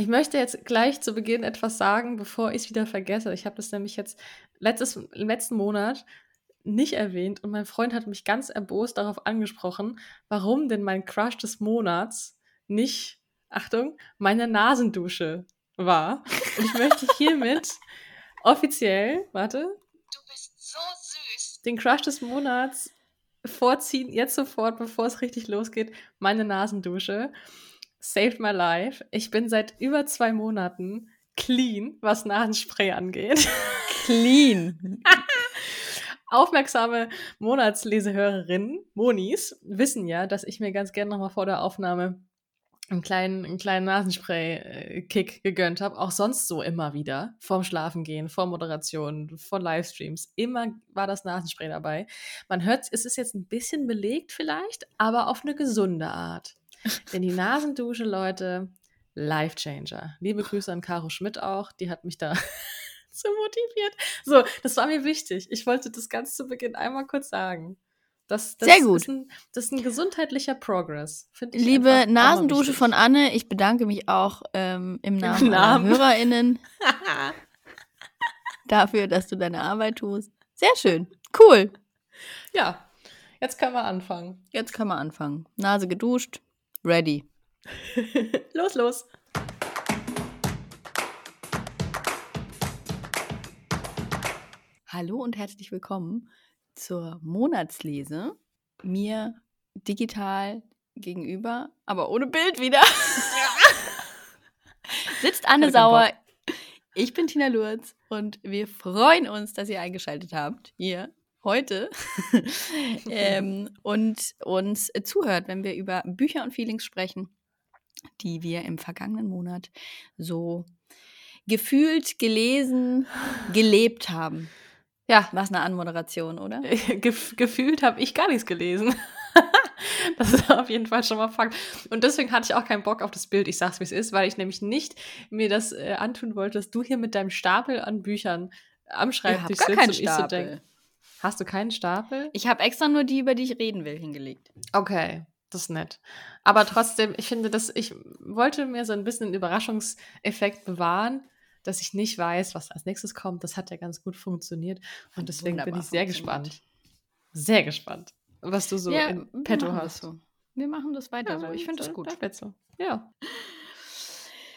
Ich möchte jetzt gleich zu Beginn etwas sagen, bevor ich es wieder vergesse. Ich habe das nämlich jetzt letztes, letzten Monat nicht erwähnt und mein Freund hat mich ganz erbost darauf angesprochen, warum denn mein Crush des Monats nicht, Achtung, meine Nasendusche war. Und ich möchte hiermit offiziell, warte. Du bist so süß. Den Crush des Monats vorziehen, jetzt sofort, bevor es richtig losgeht, meine Nasendusche. Saved my life. Ich bin seit über zwei Monaten clean, was Nasenspray angeht. Clean. Aufmerksame Monatslesehörerinnen, Monis, wissen ja, dass ich mir ganz gerne nochmal vor der Aufnahme einen kleinen, einen kleinen Nasenspray-Kick gegönnt habe. Auch sonst so immer wieder. Vorm Schlafengehen, vor Moderation, vor Livestreams. Immer war das Nasenspray dabei. Man hört, es ist jetzt ein bisschen belegt vielleicht, aber auf eine gesunde Art. Denn die Nasendusche, Leute, Life Changer. Liebe Grüße an Caro Schmidt auch. Die hat mich da so motiviert. So, das war mir wichtig. Ich wollte das ganz zu Beginn einmal kurz sagen. Das, das Sehr gut. Ist ein, das ist ein gesundheitlicher Progress. Liebe Nasendusche von Anne, ich bedanke mich auch ähm, im Namen, Im Namen. HörerInnen dafür, dass du deine Arbeit tust. Sehr schön. Cool. Ja, jetzt können wir anfangen. Jetzt können wir anfangen. Nase geduscht, ready. los, los. Hallo und herzlich willkommen zur Monatslese. Mir digital gegenüber, aber ohne Bild wieder. Sitzt Anne Sauer. Ich bin Tina Lurz und wir freuen uns, dass ihr eingeschaltet habt hier heute ähm, und uns zuhört, wenn wir über Bücher und Feelings sprechen, die wir im vergangenen Monat so gefühlt, gelesen, gelebt haben. Ja. Was eine Anmoderation, oder? Gef gefühlt habe ich gar nichts gelesen. das ist auf jeden Fall schon mal Fakt. Und deswegen hatte ich auch keinen Bock auf das Bild. Ich sag's, wie es ist, weil ich nämlich nicht mir das äh, antun wollte, dass du hier mit deinem Stapel an Büchern am Schreibtisch sitzt und ich so denke. Hast du keinen Stapel? Ich habe extra nur die, über die ich reden will, hingelegt. Okay, das ist nett. Aber trotzdem, ich finde, dass ich wollte mir so ein bisschen einen Überraschungseffekt bewahren dass ich nicht weiß, was als nächstes kommt. Das hat ja ganz gut funktioniert. Und deswegen Wunderbar bin ich sehr gespannt. Sehr gespannt, was du so ja, in petto hast. So. Wir machen das weiter ja, so. Ich finde das gut. Das so. Ja.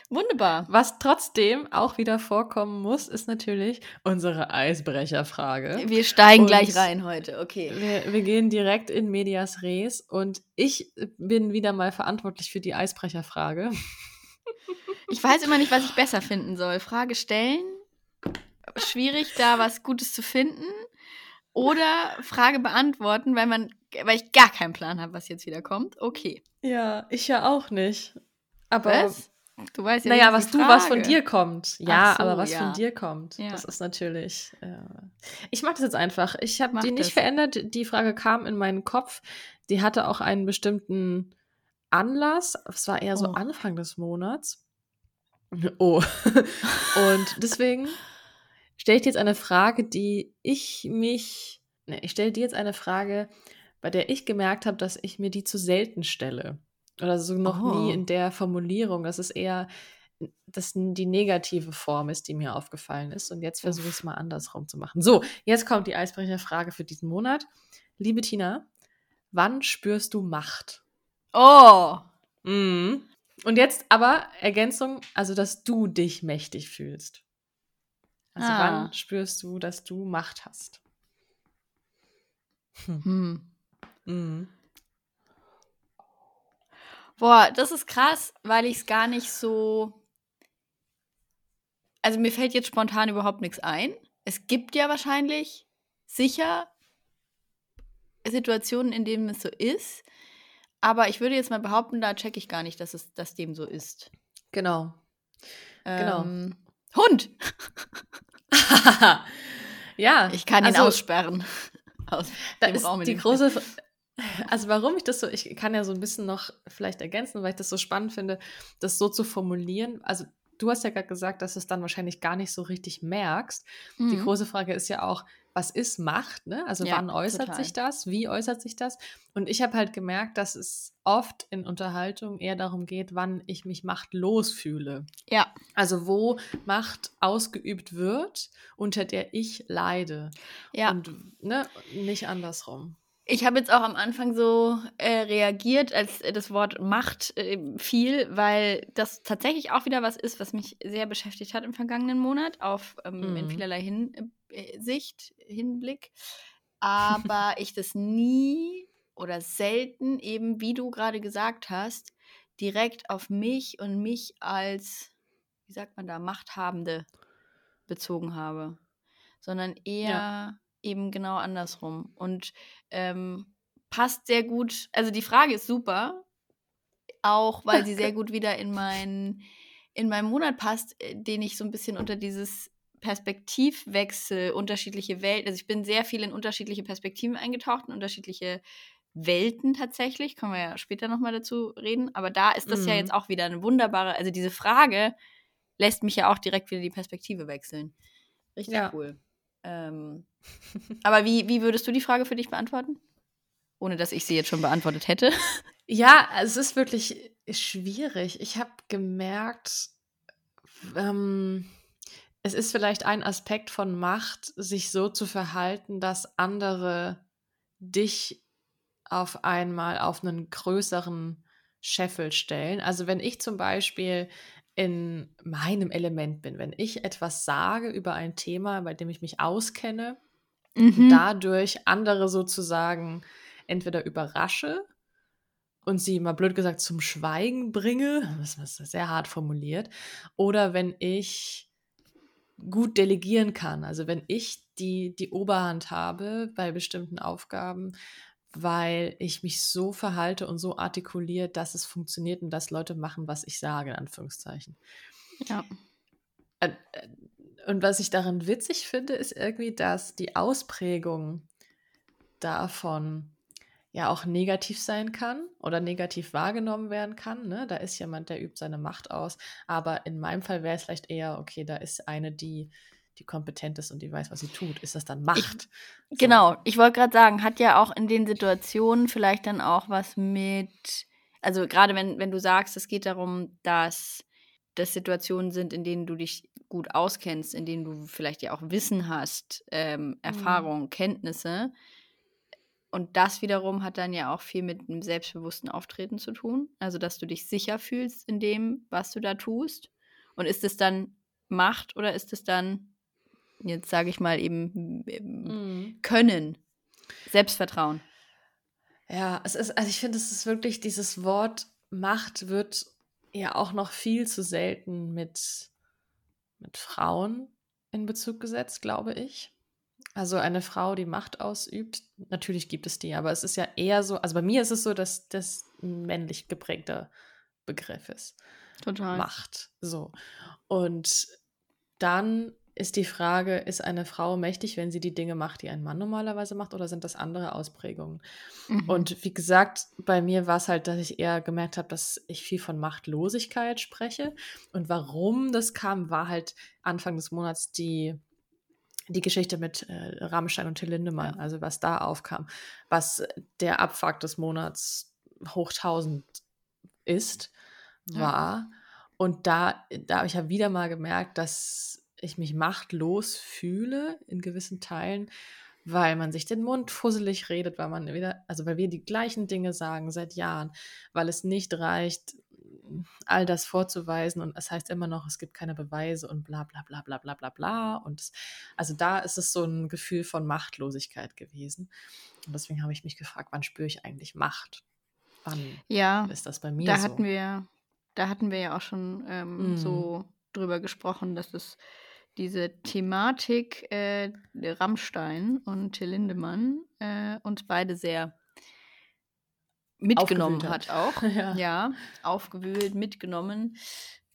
Wunderbar. Was trotzdem auch wieder vorkommen muss, ist natürlich unsere Eisbrecherfrage. Wir steigen und gleich rein heute, okay. Wir, wir, gehen direkt in Medias Res und ich bin wieder mal verantwortlich für die Eisbrecherfrage. Ich weiß immer nicht, was ich besser finden soll. Frage stellen, schwierig, da was Gutes zu finden. Oder Frage beantworten, weil man, weil ich gar keinen Plan habe, was jetzt wieder kommt. Okay. Ja, ich ja auch nicht. Aber was? Du weißt ja Naja, was du, was von dir kommt. Ja, so, aber was ja. von dir kommt. Ja. Das ist natürlich. Äh, ich mag das jetzt einfach. Ich habe die nicht das. verändert. Die Frage kam in meinen Kopf. Die hatte auch einen bestimmten Anlass. Es war eher so oh. Anfang des Monats. Oh. Und deswegen stelle ich dir jetzt eine Frage, die ich mich. Ne, ich stelle dir jetzt eine Frage, bei der ich gemerkt habe, dass ich mir die zu selten stelle. Oder so noch oh. nie in der Formulierung. Das ist eher dass die negative Form ist, die mir aufgefallen ist. Und jetzt versuche ich es mal andersrum zu machen. So, jetzt kommt die Eisbrecherfrage für diesen Monat. Liebe Tina, wann spürst du Macht? Oh! Mhm. Und jetzt aber Ergänzung, also dass du dich mächtig fühlst. Also ah. wann spürst du, dass du Macht hast? Hm. hm. Mhm. Boah, das ist krass, weil ich es gar nicht so. Also mir fällt jetzt spontan überhaupt nichts ein. Es gibt ja wahrscheinlich sicher Situationen, in denen es so ist. Aber ich würde jetzt mal behaupten, da checke ich gar nicht, dass es dass dem so ist. Genau. genau. Ähm, genau. Hund! ja. Ich kann ihn also, aussperren. Aus da ist die große. Also warum ich das so, ich kann ja so ein bisschen noch vielleicht ergänzen, weil ich das so spannend finde, das so zu formulieren. Also du hast ja gerade gesagt, dass du es dann wahrscheinlich gar nicht so richtig merkst. Mhm. Die große Frage ist ja auch, was ist Macht? Ne? Also ja, wann äußert total. sich das? Wie äußert sich das? Und ich habe halt gemerkt, dass es oft in Unterhaltung eher darum geht, wann ich mich machtlos fühle. Ja. Also wo Macht ausgeübt wird, unter der ich leide. Ja. Und ne, nicht andersrum. Ich habe jetzt auch am Anfang so äh, reagiert, als das Wort Macht äh, fiel, weil das tatsächlich auch wieder was ist, was mich sehr beschäftigt hat im vergangenen Monat, auf ähm, mhm. in vielerlei Hinsicht, äh, Hinblick. Aber ich das nie oder selten eben, wie du gerade gesagt hast, direkt auf mich und mich als, wie sagt man da, Machthabende bezogen habe, sondern eher ja. Eben genau andersrum. Und ähm, passt sehr gut. Also die Frage ist super, auch weil sie sehr gut wieder in meinen in meinen Monat passt, äh, den ich so ein bisschen unter dieses Perspektivwechsel, unterschiedliche Welten. Also ich bin sehr viel in unterschiedliche Perspektiven eingetaucht, in unterschiedliche Welten tatsächlich. Können wir ja später nochmal dazu reden. Aber da ist das mhm. ja jetzt auch wieder eine wunderbare, also diese Frage lässt mich ja auch direkt wieder die Perspektive wechseln. Richtig ja. cool. Ähm, aber wie, wie würdest du die Frage für dich beantworten? Ohne dass ich sie jetzt schon beantwortet hätte. Ja, es ist wirklich schwierig. Ich habe gemerkt, ähm, es ist vielleicht ein Aspekt von Macht, sich so zu verhalten, dass andere dich auf einmal auf einen größeren Scheffel stellen. Also wenn ich zum Beispiel in meinem Element bin. Wenn ich etwas sage über ein Thema, bei dem ich mich auskenne, mhm. dadurch andere sozusagen entweder überrasche und sie mal blöd gesagt zum Schweigen bringe, das ist sehr hart formuliert, oder wenn ich gut delegieren kann, also wenn ich die, die Oberhand habe bei bestimmten Aufgaben, weil ich mich so verhalte und so artikuliert, dass es funktioniert und dass Leute machen, was ich sage, in Anführungszeichen. Ja. Und was ich daran witzig finde, ist irgendwie, dass die Ausprägung davon ja auch negativ sein kann oder negativ wahrgenommen werden kann. Ne? Da ist jemand, der übt seine Macht aus. Aber in meinem Fall wäre es vielleicht eher, okay, da ist eine, die die kompetent ist und die weiß, was sie tut. Ist das dann Macht? Ich, so. Genau, ich wollte gerade sagen, hat ja auch in den Situationen vielleicht dann auch was mit, also gerade wenn, wenn du sagst, es geht darum, dass das Situationen sind, in denen du dich gut auskennst, in denen du vielleicht ja auch Wissen hast, ähm. Erfahrung, mhm. Kenntnisse. Und das wiederum hat dann ja auch viel mit einem selbstbewussten Auftreten zu tun. Also, dass du dich sicher fühlst in dem, was du da tust. Und ist es dann Macht oder ist es dann jetzt sage ich mal eben mhm. können, Selbstvertrauen. Ja, es ist, also ich finde, es ist wirklich dieses Wort Macht wird ja auch noch viel zu selten mit, mit Frauen in Bezug gesetzt, glaube ich. Also eine Frau, die Macht ausübt, natürlich gibt es die, aber es ist ja eher so, also bei mir ist es so, dass das ein männlich geprägter Begriff ist. Total. Macht. So. Und dann ist die Frage, ist eine Frau mächtig, wenn sie die Dinge macht, die ein Mann normalerweise macht, oder sind das andere Ausprägungen? Mhm. Und wie gesagt, bei mir war es halt, dass ich eher gemerkt habe, dass ich viel von Machtlosigkeit spreche. Und warum das kam, war halt Anfang des Monats die, die Geschichte mit äh, Rammstein und Till Lindemann, ja. also was da aufkam, was der Abfuck des Monats hoch 1000 ist, war. Ja. Und da, da habe ich ja wieder mal gemerkt, dass ich mich machtlos fühle in gewissen Teilen, weil man sich den Mund fusselig redet, weil man wieder, also weil wir die gleichen Dinge sagen seit Jahren, weil es nicht reicht, all das vorzuweisen und es heißt immer noch, es gibt keine Beweise und bla bla bla bla bla bla bla. Und es, also da ist es so ein Gefühl von Machtlosigkeit gewesen. Und deswegen habe ich mich gefragt, wann spüre ich eigentlich Macht? Wann ja, ist das bei mir da so? Hatten wir, da hatten wir ja auch schon ähm, mm. so drüber gesprochen, dass es diese Thematik äh, Rammstein und Till Lindemann äh, uns beide sehr mitgenommen hat. hat. auch. ja. ja. aufgewühlt, mitgenommen.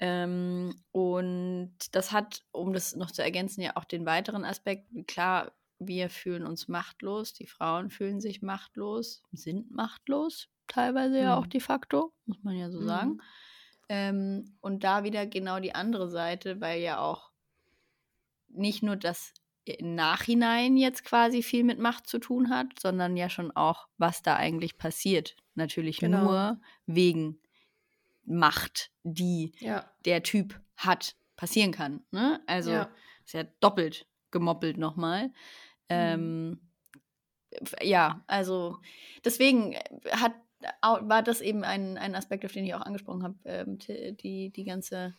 Ähm, und das hat, um das noch zu ergänzen, ja auch den weiteren Aspekt. Klar, wir fühlen uns machtlos, die Frauen fühlen sich machtlos, sind machtlos, teilweise mhm. ja auch de facto, muss man ja so mhm. sagen. Ähm, und da wieder genau die andere Seite, weil ja auch nicht nur das im Nachhinein jetzt quasi viel mit Macht zu tun hat, sondern ja schon auch, was da eigentlich passiert. Natürlich genau. nur wegen Macht, die ja. der Typ hat, passieren kann. Ne? Also ja. ist ja doppelt gemoppelt nochmal. Mhm. Ähm, ja, also deswegen hat, war das eben ein, ein Aspekt, auf den ich auch angesprochen habe, ähm, die, die ganze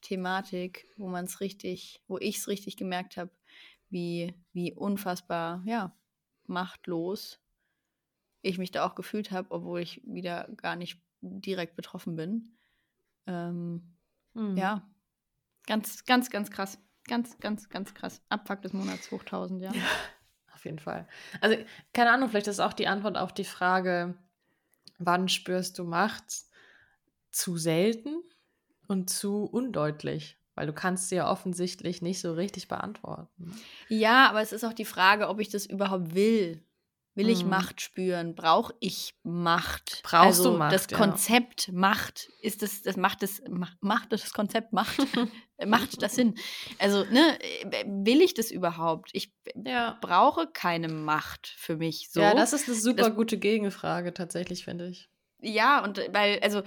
Thematik, wo man es richtig, wo ich es richtig gemerkt habe, wie, wie unfassbar, ja, machtlos ich mich da auch gefühlt habe, obwohl ich wieder gar nicht direkt betroffen bin. Ähm, mhm. Ja, ganz, ganz, ganz krass. Ganz, ganz, ganz krass. Abfuck des Monats hoch 1000, ja. ja. Auf jeden Fall. Also, keine Ahnung, vielleicht ist auch die Antwort auf die Frage, wann spürst du Macht zu selten und zu undeutlich? Weil du kannst sie ja offensichtlich nicht so richtig beantworten. Ja, aber es ist auch die Frage, ob ich das überhaupt will. Will ich mhm. Macht spüren? Brauche ich Macht? Brauchst also du Macht? Das Konzept ja. Macht, ist das, das macht das, macht das Konzept Macht, macht das Sinn? Also, ne, will ich das überhaupt? Ich ja. brauche keine Macht für mich. So. Ja, das ist eine super das, gute Gegenfrage, tatsächlich, finde ich. Ja, und weil, also,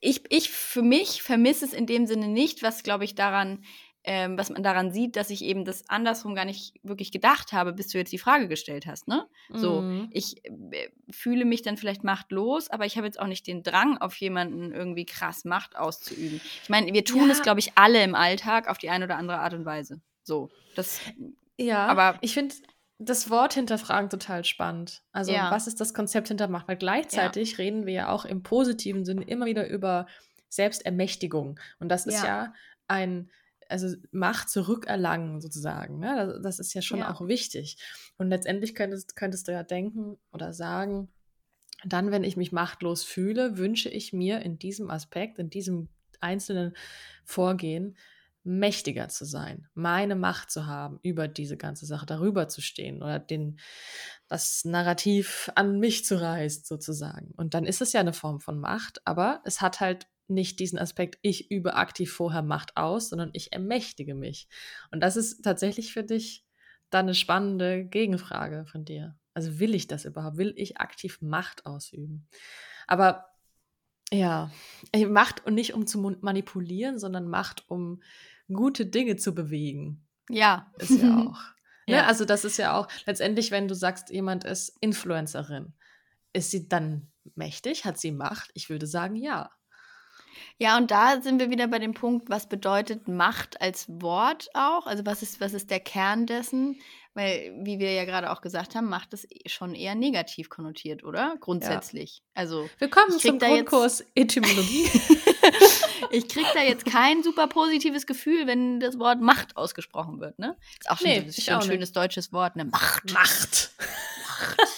ich, ich für mich vermisse es in dem Sinne nicht, was, glaube ich, daran ähm, was man daran sieht, dass ich eben das andersrum gar nicht wirklich gedacht habe, bis du jetzt die Frage gestellt hast. Ne? So, mhm. ich äh, fühle mich dann vielleicht machtlos, aber ich habe jetzt auch nicht den Drang, auf jemanden irgendwie krass Macht auszuüben. Ich meine, wir tun ja. es, glaube ich, alle im Alltag auf die eine oder andere Art und Weise. So, das. Ja, aber ich finde das Wort hinterfragen total spannend. Also, ja. was ist das Konzept hinter Macht? Weil gleichzeitig ja. reden wir ja auch im positiven Sinne immer wieder über Selbstermächtigung. Und das ist ja, ja ein also Macht zurückerlangen sozusagen. Ne? Das, das, ist ja schon auch wichtig. Und letztendlich könntest, könntest du ja denken oder sagen, dann, wenn ich mich machtlos fühle, wünsche ich mir in diesem Aspekt, in diesem einzelnen Vorgehen, mächtiger zu sein, meine Macht zu haben, über diese ganze Sache darüber zu stehen oder den, das Narrativ an mich zu reißen, sozusagen. Und dann ist es ja eine Form von Macht, aber es hat halt nicht diesen Aspekt, ich übe aktiv vorher Macht aus, sondern ich ermächtige mich. Und das ist tatsächlich für dich dann eine spannende Gegenfrage von dir. Also will ich das überhaupt? Will ich aktiv Macht ausüben? Aber ja, Macht und nicht um zu manipulieren, sondern Macht, um gute Dinge zu bewegen. Ja. Ist ja auch. Ne? ja. Also das ist ja auch letztendlich, wenn du sagst, jemand ist Influencerin, ist sie dann mächtig? Hat sie Macht? Ich würde sagen, ja. Ja, und da sind wir wieder bei dem Punkt, was bedeutet Macht als Wort auch? Also was ist, was ist der Kern dessen? Weil, wie wir ja gerade auch gesagt haben, Macht ist schon eher negativ konnotiert, oder? Grundsätzlich. Ja. Also, Willkommen zum Grundkurs Etymologie. ich kriege da jetzt kein super positives Gefühl, wenn das Wort Macht ausgesprochen wird, ne? Ist auch schon nee, so, ein schönes deutsches Wort, ne? Macht. Macht. Macht.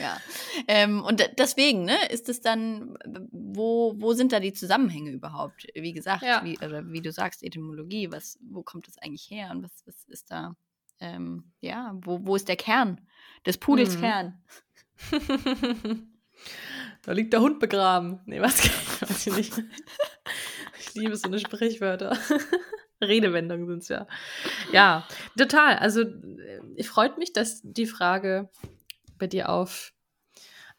Ja. Ähm, und deswegen, ne, ist es dann, wo, wo sind da die Zusammenhänge überhaupt? Wie gesagt, ja. wie, oder wie du sagst, Etymologie, was, wo kommt das eigentlich her und was, was ist da, ähm, ja, wo, wo ist der Kern des Pudels mhm. Kern? da liegt der Hund begraben. Nee, was weiß ich nicht. Ich liebe so eine Sprichwörter. Redewendungen sind es ja. Ja, total. Also, ich freut mich, dass die Frage bei dir auf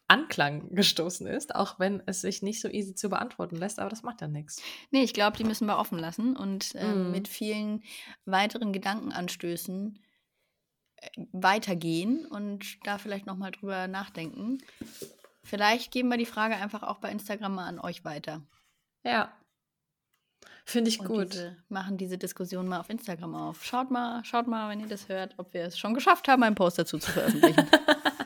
Anklang gestoßen ist, auch wenn es sich nicht so easy zu beantworten lässt, aber das macht ja nichts. Nee, ich glaube, die müssen wir offen lassen und äh, mm. mit vielen weiteren Gedankenanstößen äh, weitergehen und da vielleicht nochmal drüber nachdenken. Vielleicht geben wir die Frage einfach auch bei Instagram mal an euch weiter. Ja. Finde ich und gut. Diese, machen diese Diskussion mal auf Instagram auf. Schaut mal, schaut mal, wenn ihr das hört, ob wir es schon geschafft haben, einen Post dazu zu veröffentlichen.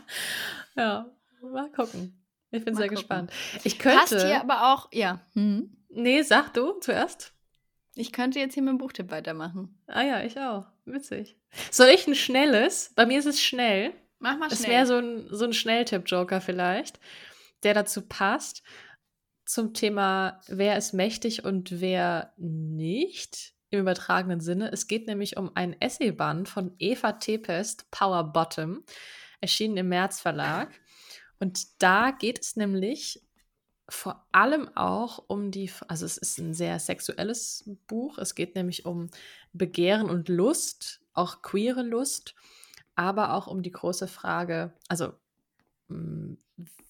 ja, mal gucken. Ich bin mal sehr gucken. gespannt. Ich könnte. Passt hier aber auch, ja. Mhm. Nee, sag du zuerst. Ich könnte jetzt hier mit dem Buchtipp weitermachen. Ah ja, ich auch. Witzig. Soll ich ein schnelles? Bei mir ist es schnell. Mach mal schnell. Es wäre so ein, so ein Schnelltipp-Joker vielleicht, der dazu passt. Zum Thema, wer ist mächtig und wer nicht im übertragenen Sinne. Es geht nämlich um ein Essayband von Eva Tepest, Power Bottom, erschienen im März Verlag. Und da geht es nämlich vor allem auch um die, also es ist ein sehr sexuelles Buch. Es geht nämlich um Begehren und Lust, auch queere Lust, aber auch um die große Frage, also hm,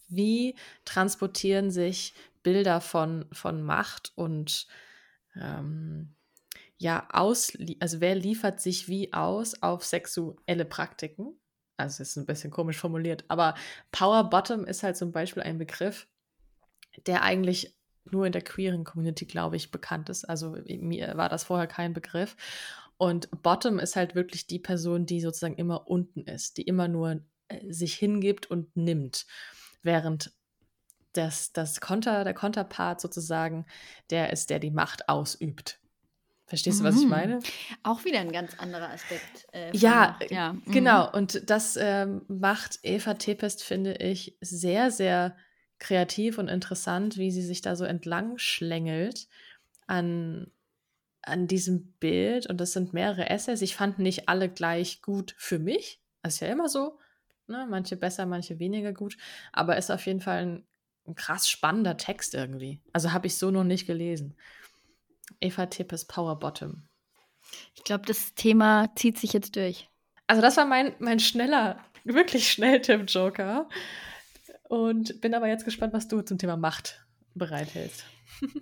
wie transportieren sich Bilder von, von Macht und ähm, ja, aus, also wer liefert sich wie aus auf sexuelle Praktiken? Also es ist ein bisschen komisch formuliert, aber Power Bottom ist halt zum Beispiel ein Begriff, der eigentlich nur in der queeren Community, glaube ich, bekannt ist. Also mir war das vorher kein Begriff. Und Bottom ist halt wirklich die Person, die sozusagen immer unten ist, die immer nur äh, sich hingibt und nimmt. Während das, das Konter, der Konterpart sozusagen, der ist, der die Macht ausübt. Verstehst du, was ich mhm. meine? Auch wieder ein ganz anderer Aspekt. Äh, ja, ja. Mhm. genau. Und das ähm, macht Eva Tepest, finde ich, sehr, sehr kreativ und interessant, wie sie sich da so entlang schlängelt an, an diesem Bild. Und das sind mehrere Essays. Ich fand nicht alle gleich gut für mich. Das ist ja immer so. Ne? Manche besser, manche weniger gut. Aber ist auf jeden Fall ein, ein krass spannender Text irgendwie. Also habe ich so noch nicht gelesen. Eva Tippes Power Bottom. Ich glaube, das Thema zieht sich jetzt durch. Also, das war mein, mein schneller, wirklich schnell Tipp-Joker. Und bin aber jetzt gespannt, was du zum Thema Macht bereithältst.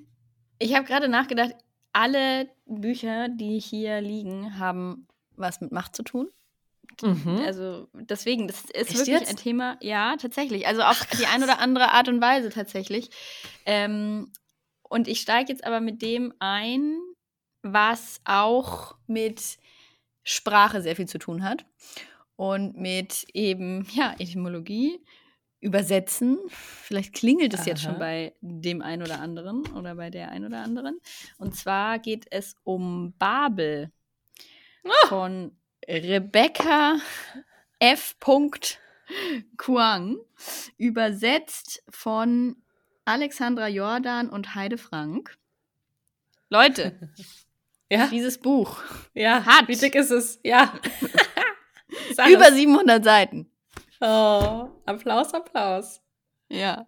Ich habe gerade nachgedacht, alle Bücher, die hier liegen, haben was mit Macht zu tun. Mhm. Also deswegen, das ist Echt wirklich jetzt? ein Thema, ja, tatsächlich. Also auf Ach, die eine oder andere Art und Weise tatsächlich. Ähm, und ich steige jetzt aber mit dem ein, was auch mit Sprache sehr viel zu tun hat und mit eben, ja, Etymologie, Übersetzen. Vielleicht klingelt es Aha. jetzt schon bei dem einen oder anderen oder bei der einen oder anderen. Und zwar geht es um Babel oh. von Rebecca F. Kuang, übersetzt von Alexandra Jordan und Heide Frank. Leute, ja? dieses Buch ja, hat. Wie dick ist es? Ja. über 700 Seiten. Oh, Applaus, Applaus. Ja.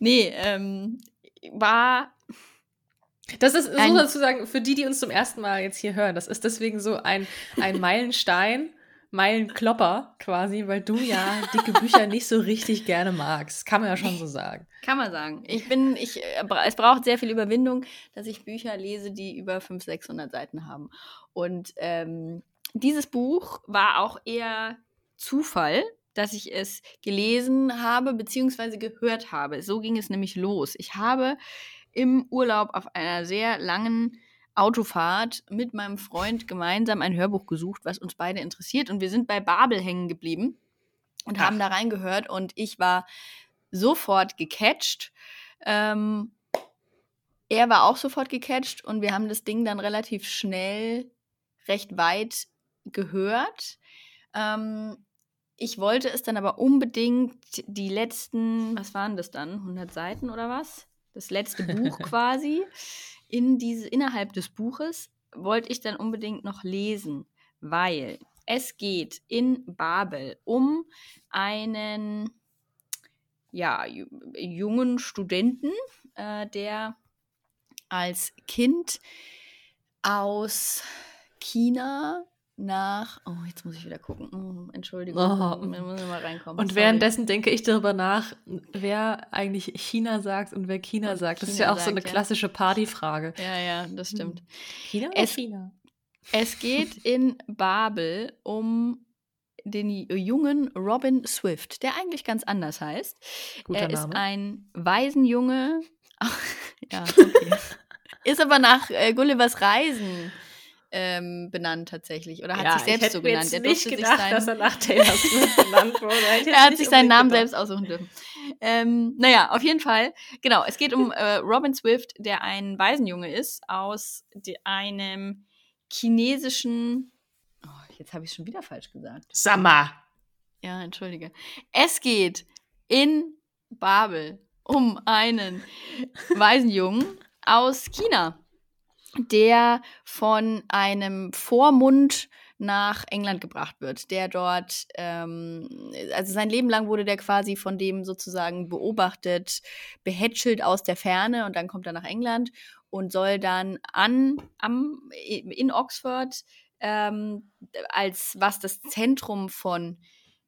Nee, ähm, war. Das ist so sozusagen, für die, die uns zum ersten Mal jetzt hier hören, das ist deswegen so ein, ein Meilenstein Meilenklopper quasi, weil du ja dicke Bücher nicht so richtig gerne magst. Kann man ja schon so sagen. Kann man sagen. Ich bin, ich, äh, es braucht sehr viel Überwindung, dass ich Bücher lese, die über 500, 600 Seiten haben. Und ähm, dieses Buch war auch eher Zufall, dass ich es gelesen habe bzw. gehört habe. So ging es nämlich los. Ich habe im Urlaub auf einer sehr langen Autofahrt mit meinem Freund gemeinsam ein Hörbuch gesucht, was uns beide interessiert. Und wir sind bei Babel hängen geblieben und Ach. haben da reingehört. Und ich war sofort gecatcht. Ähm, er war auch sofort gecatcht und wir haben das Ding dann relativ schnell recht weit gehört. Ähm, ich wollte es dann aber unbedingt die letzten, was waren das dann? 100 Seiten oder was? Das letzte Buch quasi in diese, innerhalb des Buches wollte ich dann unbedingt noch lesen, weil es geht in Babel um einen ja, jungen Studenten, äh, der als Kind aus China nach. Oh, jetzt muss ich wieder gucken. Oh, Entschuldigung. Oh. muss mal reinkommen. Und Sorry. währenddessen denke ich darüber nach, wer eigentlich China sagt und wer China und sagt. Das China ist ja auch sagt, so eine klassische Partyfrage. Ja, ja, das stimmt. China oder es, China? Es geht in Babel um den jungen Robin Swift, der eigentlich ganz anders heißt. Guter er Name. ist ein Waisenjunge. Ach, ja, okay. ist aber nach äh, Gullivers Reisen ähm, benannt tatsächlich. Oder hat ja, sich selbst so genannt. Er nicht gedacht, sein... dass er nach Taylor Swift benannt wurde. er hat sich seinen Namen gedacht. selbst aussuchen dürfen. Ähm, naja, auf jeden Fall. Genau, es geht um äh, Robin Swift, der ein Waisenjunge ist aus einem chinesischen. Oh, jetzt habe ich schon wieder falsch gesagt. Summer. Ja, entschuldige. Es geht in Babel um einen Waisenjungen aus China der von einem Vormund nach England gebracht wird, der dort, ähm, also sein Leben lang wurde der quasi von dem sozusagen beobachtet, behätschelt aus der Ferne und dann kommt er nach England und soll dann an, am, in Oxford ähm, als was das Zentrum von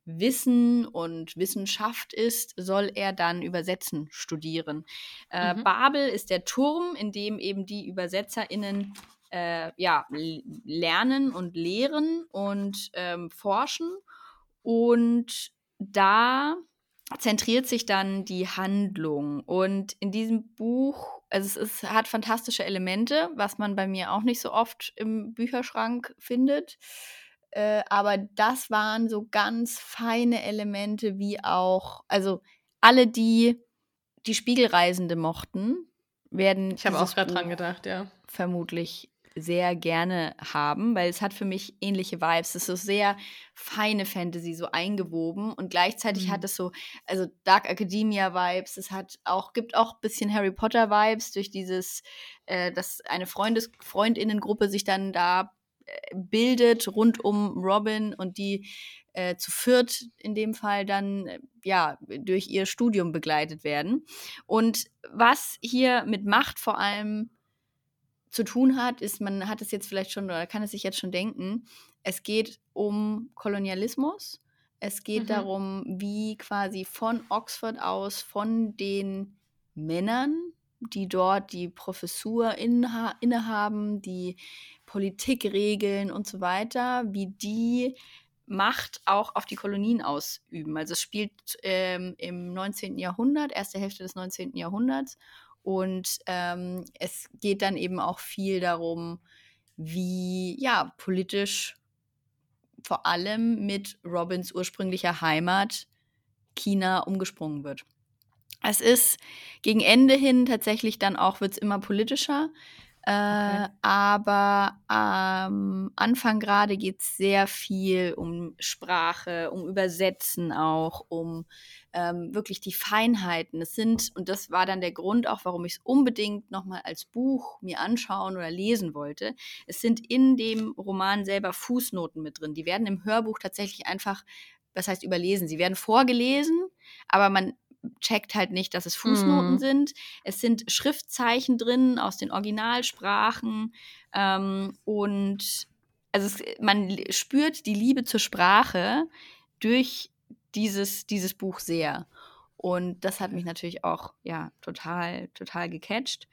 Wissen und Wissenschaft ist, soll er dann Übersetzen studieren. Äh, mhm. Babel ist der Turm, in dem eben die ÜbersetzerInnen äh, ja, lernen und lehren und ähm, forschen. Und da zentriert sich dann die Handlung. Und in diesem Buch, also es ist, hat fantastische Elemente, was man bei mir auch nicht so oft im Bücherschrank findet. Äh, aber das waren so ganz feine Elemente, wie auch, also alle, die die Spiegelreisende mochten, werden. Ich habe auch gerade dran gedacht, ja. Vermutlich sehr gerne haben, weil es hat für mich ähnliche Vibes. Es ist so sehr feine Fantasy, so eingewoben und gleichzeitig mhm. hat es so, also Dark Academia Vibes. Es hat auch, gibt auch ein bisschen Harry Potter Vibes durch dieses, äh, dass eine Freundes Freundinnengruppe sich dann da bildet rund um Robin und die äh, zu viert in dem Fall dann äh, ja durch ihr Studium begleitet werden. Und was hier mit Macht vor allem zu tun hat, ist, man hat es jetzt vielleicht schon oder kann es sich jetzt schon denken, es geht um Kolonialismus. Es geht mhm. darum, wie quasi von Oxford aus, von den Männern, die dort die Professur inneha innehaben, die Politik regeln und so weiter, wie die Macht auch auf die Kolonien ausüben. Also es spielt ähm, im 19. Jahrhundert, erste Hälfte des 19. Jahrhunderts und ähm, es geht dann eben auch viel darum, wie ja politisch vor allem mit Robins ursprünglicher Heimat China umgesprungen wird. Es ist gegen Ende hin tatsächlich dann auch, wird es immer politischer. Okay. Äh, aber am Anfang gerade geht es sehr viel um Sprache, um Übersetzen auch, um ähm, wirklich die Feinheiten. Es sind, und das war dann der Grund auch, warum ich es unbedingt nochmal als Buch mir anschauen oder lesen wollte. Es sind in dem Roman selber Fußnoten mit drin. Die werden im Hörbuch tatsächlich einfach, das heißt überlesen. Sie werden vorgelesen, aber man checkt halt nicht, dass es Fußnoten mhm. sind. Es sind Schriftzeichen drin aus den Originalsprachen ähm, und also es, man spürt die Liebe zur Sprache durch dieses, dieses Buch sehr. Und das hat mich natürlich auch ja total, total gecatcht.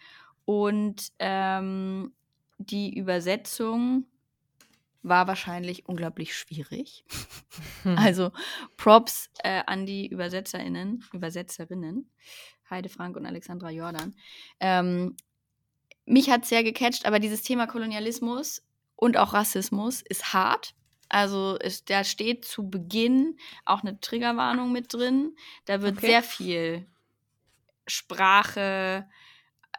Und ähm, die Übersetzung war wahrscheinlich unglaublich schwierig. Hm. Also Props äh, an die ÜbersetzerInnen, Übersetzerinnen, Heide Frank und Alexandra Jordan. Ähm, mich hat sehr gecatcht, aber dieses Thema Kolonialismus und auch Rassismus ist hart. Also ist, da steht zu Beginn auch eine Triggerwarnung mit drin. Da wird okay. sehr viel Sprache,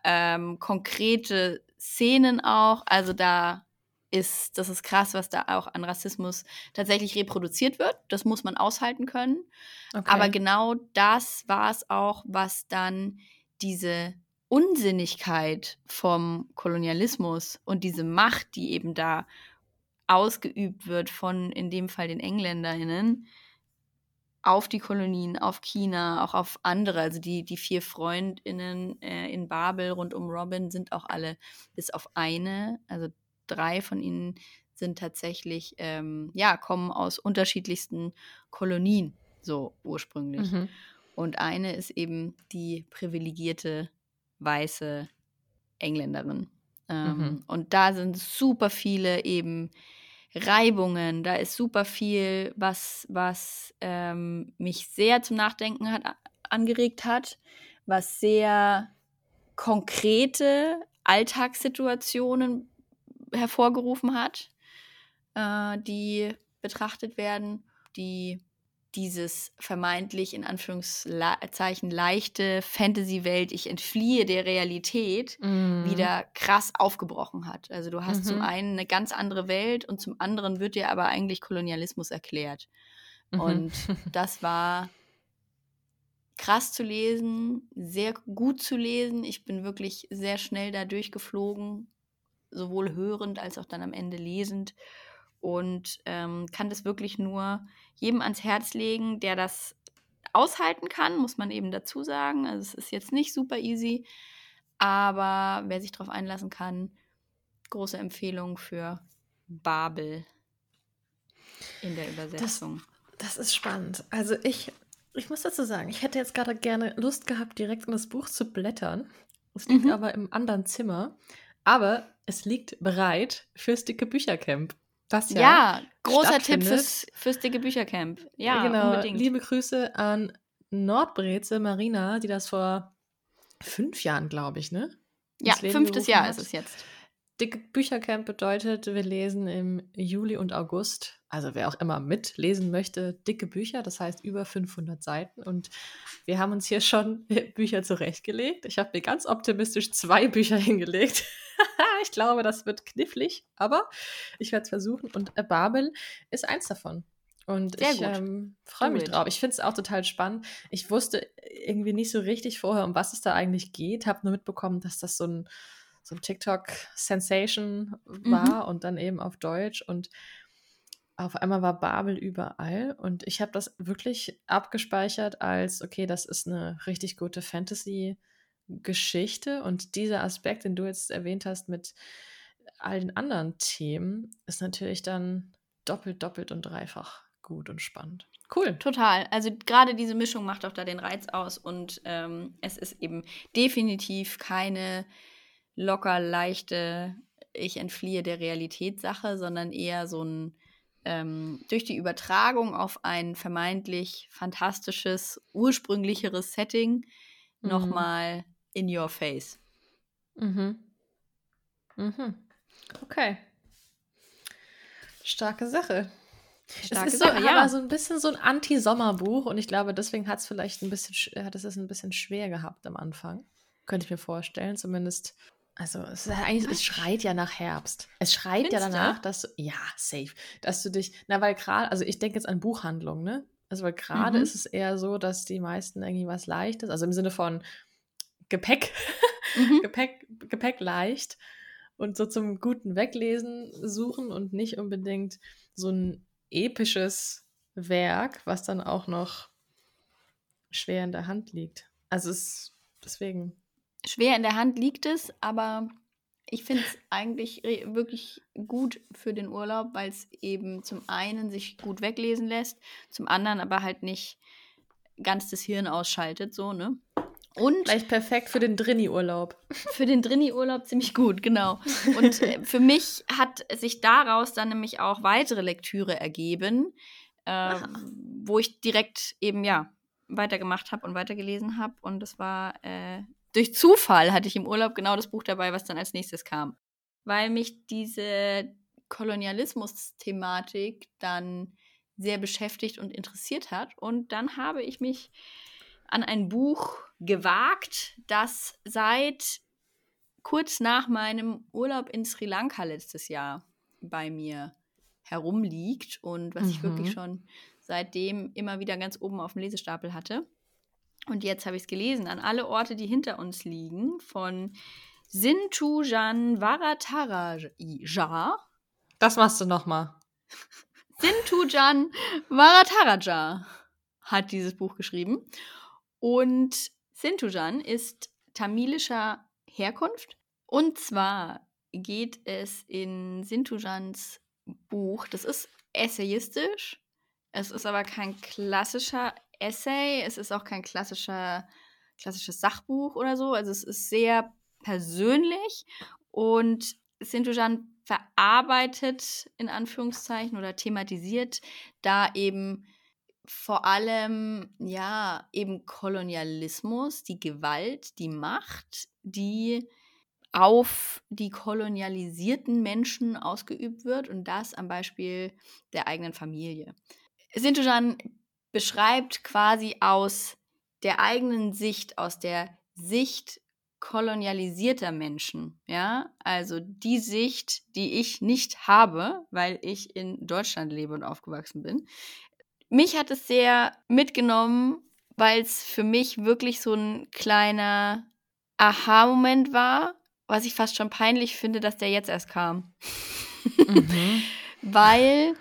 ähm, konkrete Szenen auch. Also da ist, das ist krass, was da auch an Rassismus tatsächlich reproduziert wird. Das muss man aushalten können. Okay. Aber genau das war es auch, was dann diese Unsinnigkeit vom Kolonialismus und diese Macht, die eben da ausgeübt wird von in dem Fall den EngländerInnen, auf die Kolonien, auf China, auch auf andere. Also die, die vier FreundInnen äh, in Babel rund um Robin sind auch alle bis auf eine, also drei von ihnen sind tatsächlich, ähm, ja, kommen aus unterschiedlichsten Kolonien, so ursprünglich. Mhm. Und eine ist eben die privilegierte weiße Engländerin. Ähm, mhm. Und da sind super viele eben Reibungen, da ist super viel, was, was ähm, mich sehr zum Nachdenken hat, angeregt hat, was sehr konkrete Alltagssituationen hervorgerufen hat, äh, die betrachtet werden, die dieses vermeintlich in Anführungszeichen leichte Fantasy-Welt, ich entfliehe der Realität, mhm. wieder krass aufgebrochen hat. Also du hast mhm. zum einen eine ganz andere Welt und zum anderen wird dir aber eigentlich Kolonialismus erklärt. Mhm. Und das war krass zu lesen, sehr gut zu lesen. Ich bin wirklich sehr schnell da durchgeflogen sowohl hörend als auch dann am Ende lesend. und ähm, kann das wirklich nur jedem ans Herz legen, der das aushalten kann, muss man eben dazu sagen. Also es ist jetzt nicht super easy, aber wer sich darauf einlassen kann, große Empfehlung für Babel in der Übersetzung. Das, das ist spannend. Also ich, ich muss dazu sagen, ich hätte jetzt gerade gerne Lust gehabt, direkt in das Buch zu blättern. Es liegt mhm. aber im anderen Zimmer. Aber es liegt bereit fürs dicke Büchercamp. Das ja, ja großer Tipp fürs, fürs dicke Büchercamp. Ja, genau. unbedingt. Liebe Grüße an Nordbreze Marina, die das vor fünf Jahren, glaube ich, ne? Ja, fünftes Jahr hat. ist es jetzt. Dicke Büchercamp bedeutet, wir lesen im Juli und August, also wer auch immer mitlesen möchte, dicke Bücher, das heißt über 500 Seiten. Und wir haben uns hier schon Bücher zurechtgelegt. Ich habe mir ganz optimistisch zwei Bücher hingelegt. ich glaube, das wird knifflig, aber ich werde es versuchen. Und Babel ist eins davon. Und Sehr ich ähm, freue mich drauf. Ich finde es auch total spannend. Ich wusste irgendwie nicht so richtig vorher, um was es da eigentlich geht. Habe nur mitbekommen, dass das so ein, so ein TikTok-Sensation war mhm. und dann eben auf Deutsch. Und auf einmal war Babel überall. Und ich habe das wirklich abgespeichert als, okay, das ist eine richtig gute Fantasy-Geschichte. Und dieser Aspekt, den du jetzt erwähnt hast mit all den anderen Themen, ist natürlich dann doppelt, doppelt und dreifach gut und spannend. Cool. Total. Also gerade diese Mischung macht auch da den Reiz aus und ähm, es ist eben definitiv keine locker leichte, ich entfliehe der Realität Sache, sondern eher so ein ähm, durch die Übertragung auf ein vermeintlich fantastisches, ursprünglicheres Setting mhm. nochmal in your face. Mhm. Mhm. Okay. Starke Sache. Starke es ist so, Sache, ja. so ein bisschen so ein Anti-Sommerbuch und ich glaube, deswegen hat es vielleicht ein bisschen, hat es ein bisschen schwer gehabt am Anfang. Könnte ich mir vorstellen, zumindest. Also es, eigentlich, es schreit ja nach Herbst. Es schreit Findest ja danach, du? dass du, ja, safe, dass du dich, na weil gerade, also ich denke jetzt an Buchhandlungen, ne? Also weil gerade mhm. ist es eher so, dass die meisten irgendwie was Leichtes, also im Sinne von Gepäck, mhm. Gepäck, Gepäck leicht und so zum guten Weglesen suchen und nicht unbedingt so ein episches Werk, was dann auch noch schwer in der Hand liegt. Also es deswegen. Schwer in der Hand liegt es, aber ich finde es eigentlich wirklich gut für den Urlaub, weil es eben zum einen sich gut weglesen lässt, zum anderen aber halt nicht ganz das Hirn ausschaltet, so, ne? Und Vielleicht perfekt für den Drini-Urlaub. Für den Drini-Urlaub ziemlich gut, genau. Und äh, für mich hat sich daraus dann nämlich auch weitere Lektüre ergeben, äh, wo ich direkt eben ja weitergemacht habe und weitergelesen habe. Und das war äh, durch Zufall hatte ich im Urlaub genau das Buch dabei, was dann als nächstes kam. Weil mich diese Kolonialismus-Thematik dann sehr beschäftigt und interessiert hat. Und dann habe ich mich an ein Buch gewagt, das seit kurz nach meinem Urlaub in Sri Lanka letztes Jahr bei mir herumliegt und was mhm. ich wirklich mhm. schon seitdem immer wieder ganz oben auf dem Lesestapel hatte. Und jetzt habe ich es gelesen, an alle Orte, die hinter uns liegen, von Sintujan Varataraja. Das machst du nochmal. Sintujan Varataraja hat dieses Buch geschrieben. Und Sintujan ist tamilischer Herkunft. Und zwar geht es in Sintujans Buch, das ist essayistisch, es ist aber kein klassischer Essay, es ist auch kein klassischer, klassisches Sachbuch oder so. Also es ist sehr persönlich und Sintujan verarbeitet in Anführungszeichen oder thematisiert da eben vor allem, ja, eben Kolonialismus, die Gewalt, die Macht, die auf die kolonialisierten Menschen ausgeübt wird und das am Beispiel der eigenen Familie. Sintujan beschreibt quasi aus der eigenen Sicht, aus der Sicht kolonialisierter Menschen, ja, also die Sicht, die ich nicht habe, weil ich in Deutschland lebe und aufgewachsen bin, mich hat es sehr mitgenommen, weil es für mich wirklich so ein kleiner Aha-Moment war, was ich fast schon peinlich finde, dass der jetzt erst kam. Mhm. weil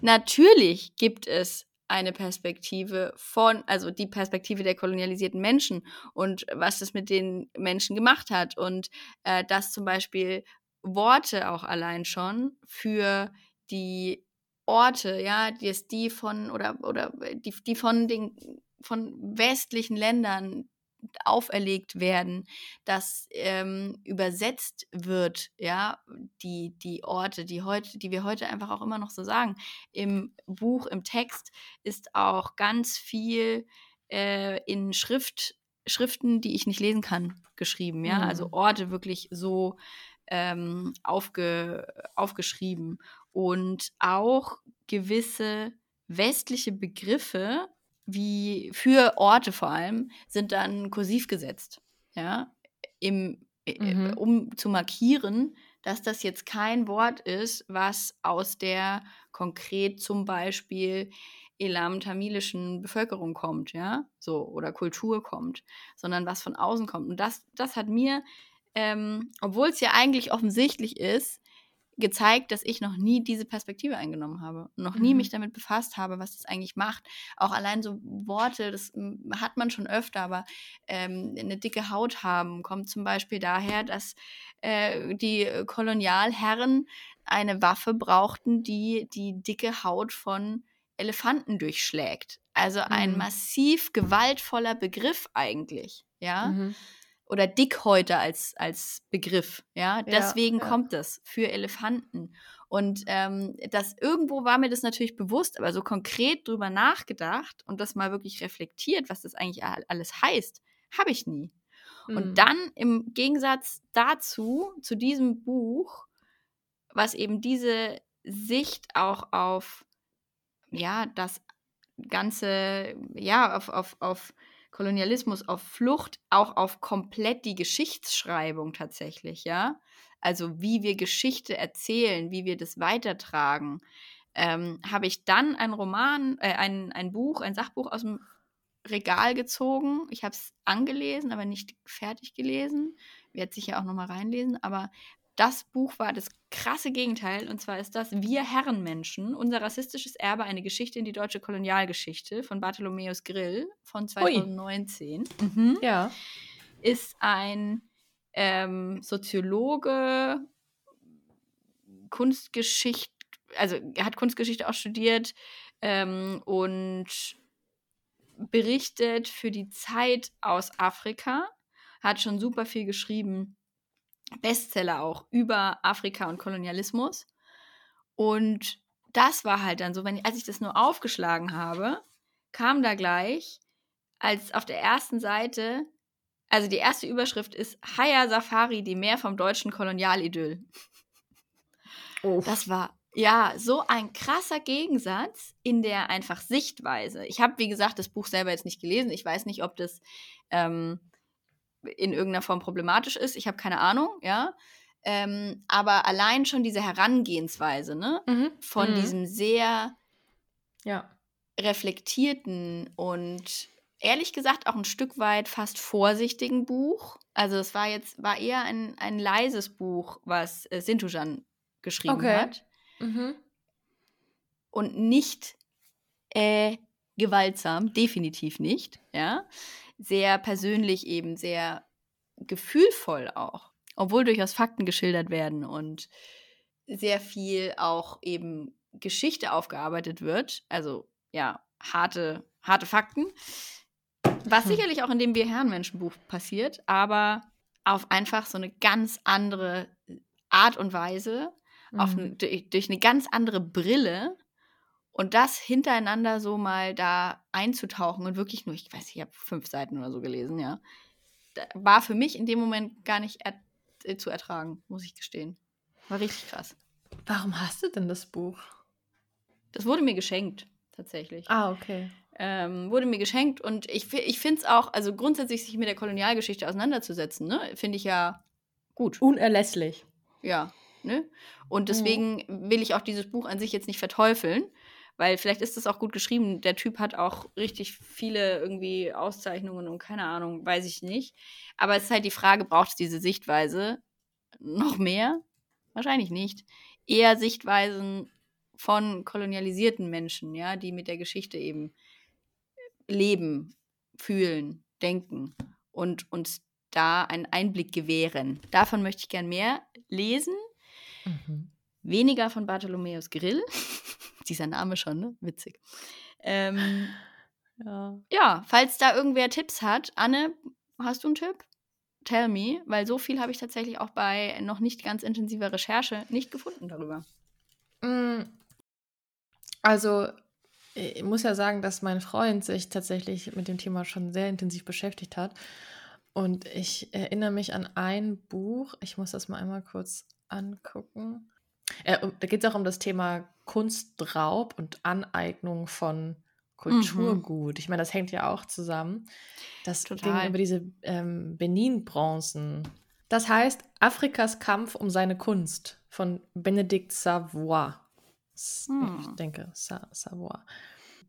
natürlich gibt es eine Perspektive von, also die Perspektive der kolonialisierten Menschen und was das mit den Menschen gemacht hat und äh, dass zum Beispiel Worte auch allein schon für die Orte, ja, die es die von oder oder die, die von den von westlichen Ländern auferlegt werden, dass ähm, übersetzt wird, ja, die, die Orte, die heute, die wir heute einfach auch immer noch so sagen. Im Buch, im Text ist auch ganz viel äh, in Schrift, Schriften, die ich nicht lesen kann, geschrieben, ja. Also mhm. Also Orte wirklich so ähm, aufge, aufgeschrieben. Und auch gewisse westliche Begriffe, wie für Orte vor allem, sind dann kursiv gesetzt. Ja, im, äh, mhm. um zu markieren, dass das jetzt kein Wort ist, was aus der konkret zum Beispiel elam-tamilischen Bevölkerung kommt, ja, so, oder Kultur kommt, sondern was von außen kommt. Und das, das hat mir, ähm, obwohl es ja eigentlich offensichtlich ist, gezeigt, dass ich noch nie diese Perspektive eingenommen habe, noch nie mhm. mich damit befasst habe, was das eigentlich macht. Auch allein so Worte, das hat man schon öfter, aber ähm, eine dicke Haut haben kommt zum Beispiel daher, dass äh, die Kolonialherren eine Waffe brauchten, die die dicke Haut von Elefanten durchschlägt. Also ein mhm. massiv gewaltvoller Begriff eigentlich, ja. Mhm oder Dickhäuter als, als Begriff. Ja, deswegen ja. kommt das für Elefanten. Und ähm, das irgendwo war mir das natürlich bewusst, aber so konkret drüber nachgedacht und das mal wirklich reflektiert, was das eigentlich alles heißt, habe ich nie. Mhm. Und dann im Gegensatz dazu, zu diesem Buch, was eben diese Sicht auch auf, ja, das ganze, ja, auf, auf, auf Kolonialismus auf Flucht, auch auf komplett die Geschichtsschreibung tatsächlich, ja. Also wie wir Geschichte erzählen, wie wir das weitertragen, ähm, habe ich dann ein Roman, äh, ein, ein Buch, ein Sachbuch aus dem Regal gezogen. Ich habe es angelesen, aber nicht fertig gelesen. Werde sicher auch nochmal reinlesen. Aber das Buch war das krasse Gegenteil. Und zwar ist das Wir Herrenmenschen, unser rassistisches Erbe, eine Geschichte in die deutsche Kolonialgeschichte von Bartholomäus Grill von 2019. Mhm. Ja. Ist ein ähm, Soziologe, Kunstgeschichte, also er hat Kunstgeschichte auch studiert ähm, und berichtet für die Zeit aus Afrika, hat schon super viel geschrieben Bestseller auch über Afrika und Kolonialismus. Und das war halt dann so, wenn, als ich das nur aufgeschlagen habe, kam da gleich, als auf der ersten Seite, also die erste Überschrift ist Haya Safari, die Meer vom deutschen Kolonialidyll. Oh. Das war ja so ein krasser Gegensatz in der einfach Sichtweise. Ich habe, wie gesagt, das Buch selber jetzt nicht gelesen. Ich weiß nicht, ob das ähm, in irgendeiner Form problematisch ist. Ich habe keine Ahnung, ja. Ähm, aber allein schon diese Herangehensweise, ne, mhm. von mhm. diesem sehr ja. reflektierten und ehrlich gesagt auch ein Stück weit fast vorsichtigen Buch. Also es war jetzt, war eher ein, ein leises Buch, was äh, Sintujan geschrieben okay. hat. Mhm. Und nicht äh, gewaltsam, definitiv nicht, ja sehr persönlich eben, sehr gefühlvoll auch, obwohl durchaus Fakten geschildert werden und sehr viel auch eben Geschichte aufgearbeitet wird, also ja, harte, harte Fakten, was hm. sicherlich auch in dem Wir Herrenmenschenbuch passiert, aber auf einfach so eine ganz andere Art und Weise, mhm. auf eine, durch, durch eine ganz andere Brille und das hintereinander so mal da einzutauchen und wirklich nur, ich weiß, ich habe fünf Seiten oder so gelesen, ja, war für mich in dem Moment gar nicht er äh, zu ertragen, muss ich gestehen. War richtig krass. Warum hast du denn das Buch? Das wurde mir geschenkt, tatsächlich. Ah, okay. Ähm, wurde mir geschenkt und ich, ich finde es auch, also grundsätzlich sich mit der Kolonialgeschichte auseinanderzusetzen, ne, finde ich ja gut. Unerlässlich. Ja, ne? Und mhm. deswegen will ich auch dieses Buch an sich jetzt nicht verteufeln weil vielleicht ist das auch gut geschrieben. Der Typ hat auch richtig viele irgendwie Auszeichnungen und keine Ahnung, weiß ich nicht. Aber es ist halt die Frage, braucht es diese Sichtweise noch mehr? Wahrscheinlich nicht. Eher Sichtweisen von kolonialisierten Menschen, ja, die mit der Geschichte eben leben, fühlen, denken und uns da einen Einblick gewähren. Davon möchte ich gern mehr lesen. Mhm. Weniger von Bartholomäus Grill. Dieser Name schon, ne? Witzig. Ähm, ja. ja, falls da irgendwer Tipps hat, Anne, hast du einen Tipp? Tell me, weil so viel habe ich tatsächlich auch bei noch nicht ganz intensiver Recherche nicht gefunden darüber. Mm. Also, ich muss ja sagen, dass mein Freund sich tatsächlich mit dem Thema schon sehr intensiv beschäftigt hat. Und ich erinnere mich an ein Buch, ich muss das mal einmal kurz angucken. Äh, da geht es auch um das Thema Kunstraub und Aneignung von Kulturgut. Mhm. Ich meine, das hängt ja auch zusammen. Das Total. ging über diese ähm, Benin-Bronzen. Das heißt Afrikas Kampf um seine Kunst von Benedikt Savoy. Hm. Ich denke, Sa Savoy.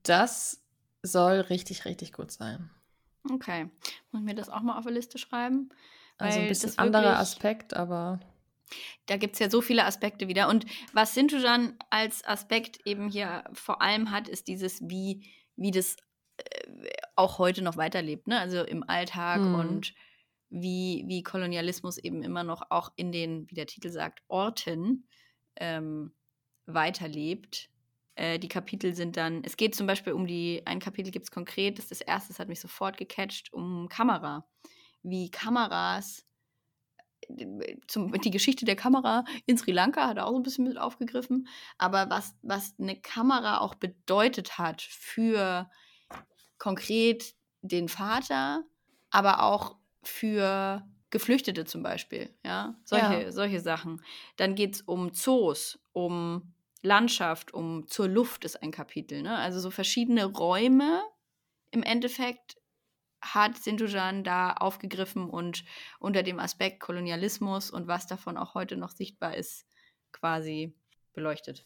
Das soll richtig, richtig gut sein. Okay. Muss ich mir das auch mal auf der Liste schreiben? Also ein bisschen anderer Aspekt, aber. Da gibt es ja so viele Aspekte wieder. Und was Sintujan als Aspekt eben hier vor allem hat, ist dieses, wie, wie das äh, auch heute noch weiterlebt, ne? Also im Alltag mhm. und wie, wie Kolonialismus eben immer noch auch in den, wie der Titel sagt, Orten ähm, weiterlebt äh, die Kapitel sind dann, es geht zum Beispiel um die, ein Kapitel gibt es konkret, das ist das erste, das hat mich sofort gecatcht, um Kamera. Wie Kameras, zum, die Geschichte der Kamera in Sri Lanka hat er auch so ein bisschen mit aufgegriffen, aber was, was eine Kamera auch bedeutet hat für konkret den Vater, aber auch für Geflüchtete zum Beispiel, ja, solche, ja. solche Sachen. Dann geht es um Zoos, um Landschaft, um zur Luft ist ein Kapitel. Ne? Also so verschiedene Räume im Endeffekt hat Sintujan da aufgegriffen und unter dem Aspekt Kolonialismus und was davon auch heute noch sichtbar ist, quasi beleuchtet.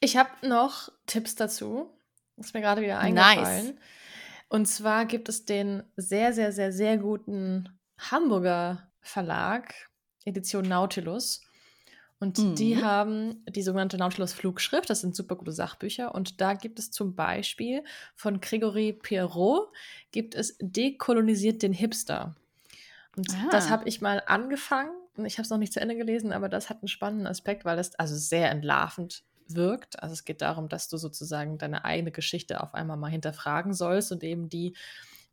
Ich habe noch Tipps dazu. Ist mir gerade wieder eingefallen. Nice. Und zwar gibt es den sehr, sehr, sehr, sehr guten Hamburger Verlag, Edition Nautilus. Und mhm. die haben die sogenannte Nautilus-Flugschrift. Das sind super gute Sachbücher. Und da gibt es zum Beispiel von Gregory Pierrot gibt es Dekolonisiert den Hipster. Und ah. das habe ich mal angefangen. Ich habe es noch nicht zu Ende gelesen, aber das hat einen spannenden Aspekt, weil das also sehr entlarvend wirkt. Also es geht darum, dass du sozusagen deine eigene Geschichte auf einmal mal hinterfragen sollst und eben die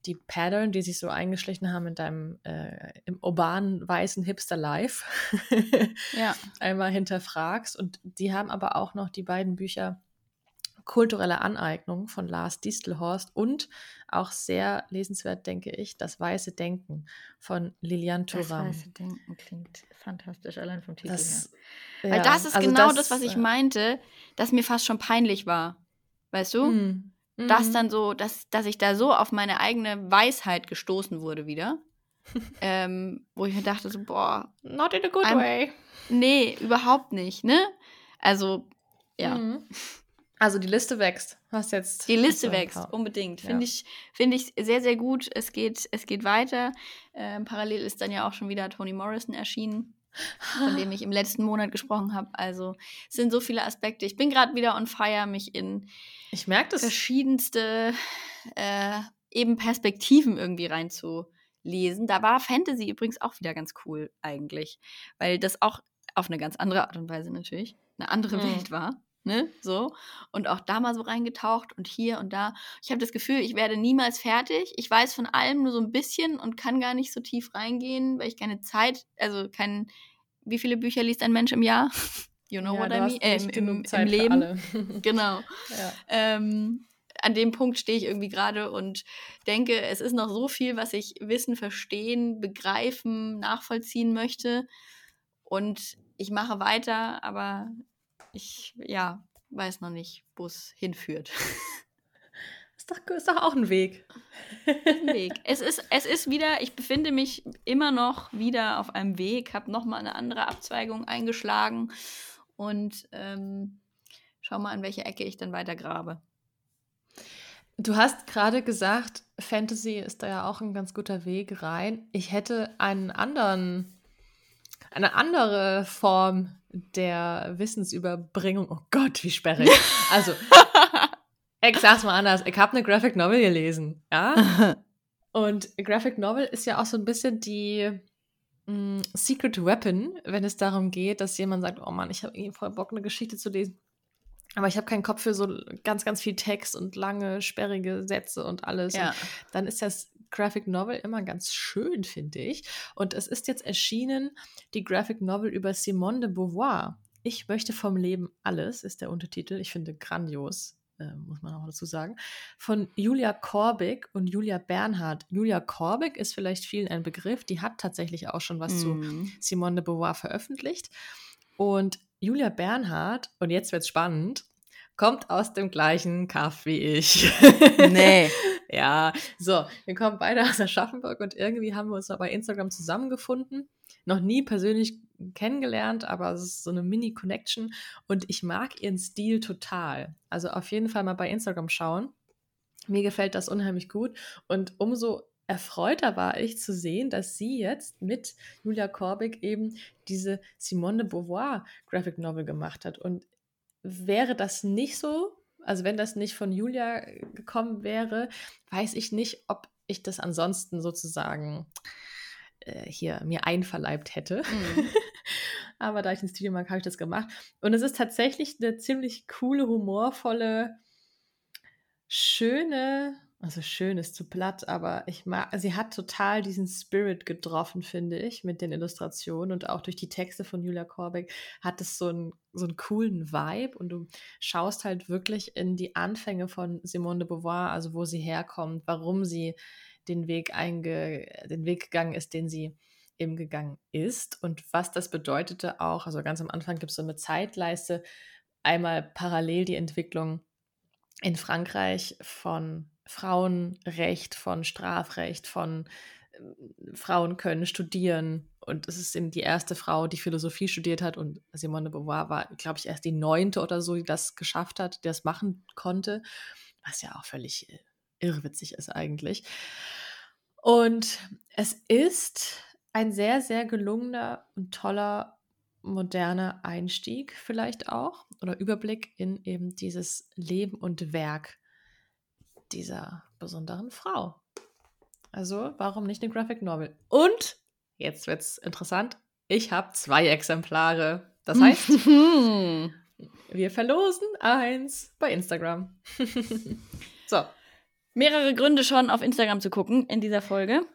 die Pattern, die sich so eingeschlichen haben in deinem äh, im urbanen weißen Hipster-Life, ja. einmal hinterfragst. Und die haben aber auch noch die beiden Bücher Kulturelle Aneignung von Lars Distelhorst und auch sehr lesenswert, denke ich, Das Weiße Denken von Lilian Thuram. Das Weiße Denken klingt fantastisch, allein vom Titel das, her. Weil ja, das ist also genau das, das, was ich äh, meinte, dass mir fast schon peinlich war. Weißt du? Mm. Mhm. Das dann so, dass, dass ich da so auf meine eigene Weisheit gestoßen wurde wieder. ähm, wo ich mir dachte, so, boah. Not in a good I'm, way. Nee, überhaupt nicht, ne? Also, ja. Mhm. Also die Liste wächst. Was jetzt? Die Liste wächst, unbedingt. Ja. Finde ich, find ich sehr, sehr gut. Es geht, es geht weiter. Ähm, parallel ist dann ja auch schon wieder Toni Morrison erschienen von dem ich im letzten Monat gesprochen habe. Also es sind so viele Aspekte. Ich bin gerade wieder on fire, mich in ich merke das. verschiedenste äh, eben Perspektiven irgendwie reinzulesen. Da war Fantasy übrigens auch wieder ganz cool eigentlich, weil das auch auf eine ganz andere Art und Weise natürlich eine andere mhm. Welt war. Ne, so. Und auch da mal so reingetaucht und hier und da. Ich habe das Gefühl, ich werde niemals fertig. Ich weiß von allem nur so ein bisschen und kann gar nicht so tief reingehen, weil ich keine Zeit, also kein, wie viele Bücher liest ein Mensch im Jahr? You know ja, what I mean? Äh, im, im, Leben. genau. Ja. Ähm, an dem Punkt stehe ich irgendwie gerade und denke, es ist noch so viel, was ich wissen, verstehen, begreifen, nachvollziehen möchte. Und ich mache weiter, aber ich, ja, weiß noch nicht, wo es hinführt. Ist doch, ist doch auch ein Weg. ein Weg. Es ist, es ist wieder, ich befinde mich immer noch wieder auf einem Weg, habe nochmal eine andere Abzweigung eingeschlagen und ähm, schau mal, an welche Ecke ich dann weiter grabe. Du hast gerade gesagt, Fantasy ist da ja auch ein ganz guter Weg rein. Ich hätte einen anderen eine andere Form der Wissensüberbringung. Oh Gott, wie sperrig. Also, ich sag's mal anders. Ich habe eine Graphic Novel gelesen, ja. Und Graphic Novel ist ja auch so ein bisschen die mh, mm, Secret Weapon, wenn es darum geht, dass jemand sagt, oh Mann, ich habe irgendwie voll Bock, eine Geschichte zu lesen. Aber ich habe keinen Kopf für so ganz, ganz viel Text und lange, sperrige Sätze und alles. Ja. Und dann ist das Graphic Novel immer ganz schön, finde ich. Und es ist jetzt erschienen, die Graphic Novel über Simone de Beauvoir. Ich möchte vom Leben alles, ist der Untertitel. Ich finde grandios, äh, muss man auch dazu sagen. Von Julia Korbig und Julia Bernhardt. Julia Korbig ist vielleicht vielen ein Begriff. Die hat tatsächlich auch schon was mm. zu mhm. Simone de Beauvoir veröffentlicht. Und Julia Bernhardt, und jetzt wird's spannend, kommt aus dem gleichen Kaff wie ich. Nee. ja, so, wir kommen beide aus Aschaffenburg und irgendwie haben wir uns bei Instagram zusammengefunden. Noch nie persönlich kennengelernt, aber es ist so eine Mini-Connection und ich mag ihren Stil total. Also auf jeden Fall mal bei Instagram schauen. Mir gefällt das unheimlich gut und umso erfreuter war ich zu sehen, dass sie jetzt mit Julia Korbig eben diese Simone de Beauvoir Graphic Novel gemacht hat. Und wäre das nicht so, also wenn das nicht von Julia gekommen wäre, weiß ich nicht, ob ich das ansonsten sozusagen äh, hier mir einverleibt hätte. Mhm. Aber da ich ein Studio mag, habe ich das gemacht. Und es ist tatsächlich eine ziemlich coole, humorvolle, schöne also schön ist zu platt, aber ich mag, sie hat total diesen Spirit getroffen, finde ich, mit den Illustrationen und auch durch die Texte von Julia Korbeck hat es so einen, so einen coolen Vibe und du schaust halt wirklich in die Anfänge von Simone de Beauvoir, also wo sie herkommt, warum sie den Weg einge, den Weg gegangen ist, den sie eben gegangen ist und was das bedeutete auch, also ganz am Anfang gibt es so eine Zeitleiste, einmal parallel die Entwicklung in Frankreich von Frauenrecht, von Strafrecht, von äh, Frauen können studieren. Und es ist eben die erste Frau, die Philosophie studiert hat. Und Simone de Beauvoir war, glaube ich, erst die neunte oder so, die das geschafft hat, die das machen konnte. Was ja auch völlig äh, irrwitzig ist eigentlich. Und es ist ein sehr, sehr gelungener und toller, moderner Einstieg vielleicht auch oder Überblick in eben dieses Leben und Werk dieser besonderen Frau. Also, warum nicht eine Graphic Novel? Und, jetzt wird's interessant, ich habe zwei Exemplare. Das heißt, wir verlosen eins bei Instagram. so. Mehrere Gründe schon auf Instagram zu gucken in dieser Folge.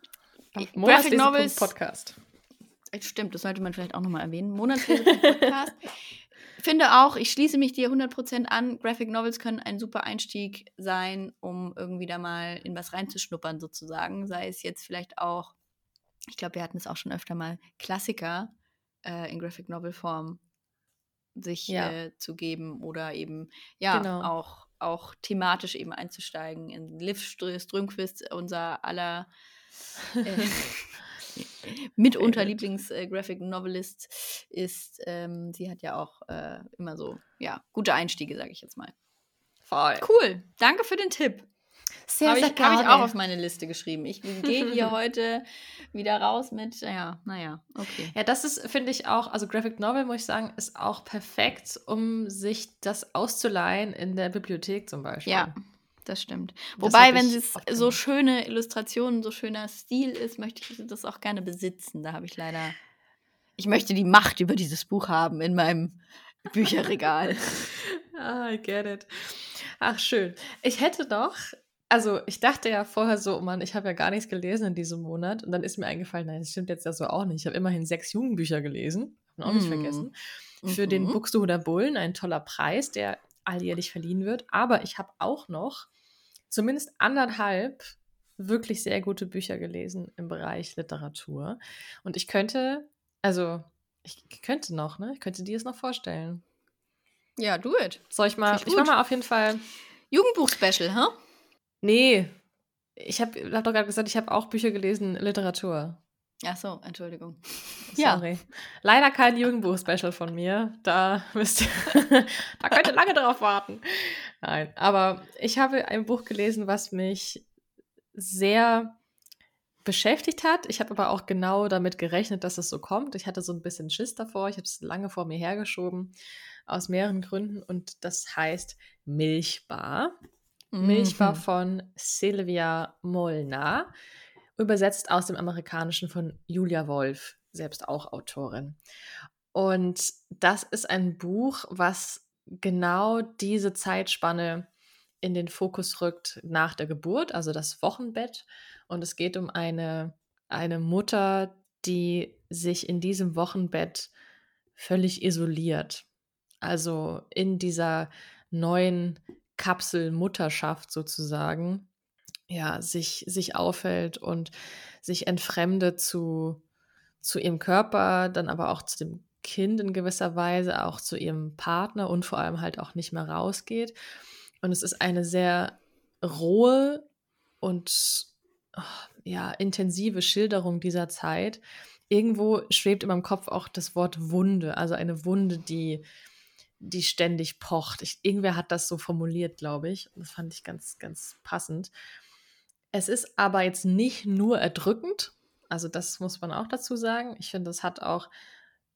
Graphic Novels Podcast. Stimmt, das sollte man vielleicht auch nochmal erwähnen. Monatslese Podcast. finde auch, ich schließe mich dir 100% an. Graphic Novels können ein super Einstieg sein, um irgendwie da mal in was reinzuschnuppern, sozusagen. Sei es jetzt vielleicht auch, ich glaube, wir hatten es auch schon öfter mal, Klassiker äh, in Graphic Novel Form sich ja. äh, zu geben oder eben, ja, genau. auch, auch thematisch eben einzusteigen. In Liv Strömquist, unser aller. Äh, mitunter äh, Novelist ist. Ähm, sie hat ja auch äh, immer so, ja, gute Einstiege, sage ich jetzt mal. Voll. Cool. Danke für den Tipp. Sehr, Habe ich, hab ich auch auf meine Liste geschrieben. Ich gehe hier heute wieder raus mit, ja, naja, okay. Ja, das ist, finde ich auch, also Graphic Novel, muss ich sagen, ist auch perfekt, um sich das auszuleihen in der Bibliothek zum Beispiel. Ja, das stimmt. Wobei, wenn es so schöne Illustrationen, so schöner Stil ist, möchte ich das auch gerne besitzen. Da habe ich leider. Ich möchte die Macht über dieses Buch haben in meinem Bücherregal. ah, I get it. Ach, schön. Ich hätte doch, also ich dachte ja vorher so, oh Mann, ich habe ja gar nichts gelesen in diesem Monat. Und dann ist mir eingefallen, nein, das stimmt jetzt ja so auch nicht. Ich habe immerhin sechs Jugendbücher gelesen. Auch nicht mm. vergessen. Für mhm. den Buxtehuder Bullen, ein toller Preis, der alljährlich verliehen wird. Aber ich habe auch noch zumindest anderthalb wirklich sehr gute Bücher gelesen im Bereich Literatur. Und ich könnte, also ich könnte noch, ne? Ich könnte dir es noch vorstellen. Ja, do it. Soll ich mal, ich, ich mach mal auf jeden Fall. Jugendbuch-Special, hä? Huh? Nee. Ich habe hab doch gerade gesagt, ich habe auch Bücher gelesen, Literatur. Ach so, Entschuldigung. Sorry. Ja. Leider kein Jugendbuch-Special von mir. Da müsst ihr, da könnt ihr lange drauf warten. Nein, aber ich habe ein Buch gelesen, was mich sehr beschäftigt hat. Ich habe aber auch genau damit gerechnet, dass es so kommt. Ich hatte so ein bisschen Schiss davor. Ich habe es lange vor mir hergeschoben, aus mehreren Gründen. Und das heißt Milchbar. Mhm. Milchbar von Silvia Molnar. Übersetzt aus dem Amerikanischen von Julia Wolf, selbst auch Autorin. Und das ist ein Buch, was genau diese Zeitspanne in den Fokus rückt nach der Geburt, also das Wochenbett. Und es geht um eine, eine Mutter, die sich in diesem Wochenbett völlig isoliert. Also in dieser neuen Kapsel Mutterschaft sozusagen, ja, sich, sich aufhält und sich entfremdet zu, zu ihrem Körper, dann aber auch zu dem Kind in gewisser Weise, auch zu ihrem Partner und vor allem halt auch nicht mehr rausgeht. Und es ist eine sehr rohe und oh, ja, intensive Schilderung dieser Zeit. Irgendwo schwebt in meinem Kopf auch das Wort Wunde, also eine Wunde, die, die ständig pocht. Ich, irgendwer hat das so formuliert, glaube ich. Das fand ich ganz, ganz passend. Es ist aber jetzt nicht nur erdrückend, also das muss man auch dazu sagen. Ich finde, es hat auch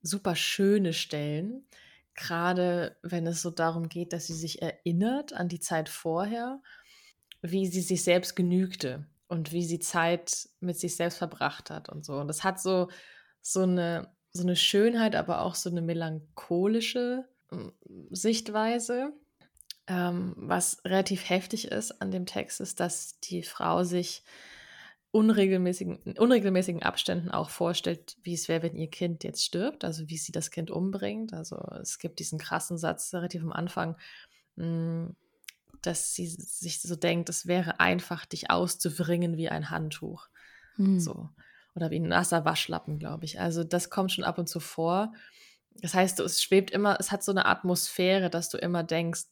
super schöne Stellen gerade wenn es so darum geht, dass sie sich erinnert an die Zeit vorher, wie sie sich selbst genügte und wie sie Zeit mit sich selbst verbracht hat und so. Und das hat so, so, eine, so eine Schönheit, aber auch so eine melancholische Sichtweise. Ähm, was relativ heftig ist an dem Text, ist, dass die Frau sich unregelmäßigen, unregelmäßigen Abständen auch vorstellt, wie es wäre, wenn ihr Kind jetzt stirbt, also wie sie das Kind umbringt. Also es gibt diesen krassen Satz relativ am Anfang, hm, dass sie sich so denkt, es wäre einfach, dich auszubringen wie ein Handtuch. Hm. So. Oder wie ein nasser Waschlappen, glaube ich. Also das kommt schon ab und zu vor. Das heißt, es schwebt immer, es hat so eine Atmosphäre, dass du immer denkst,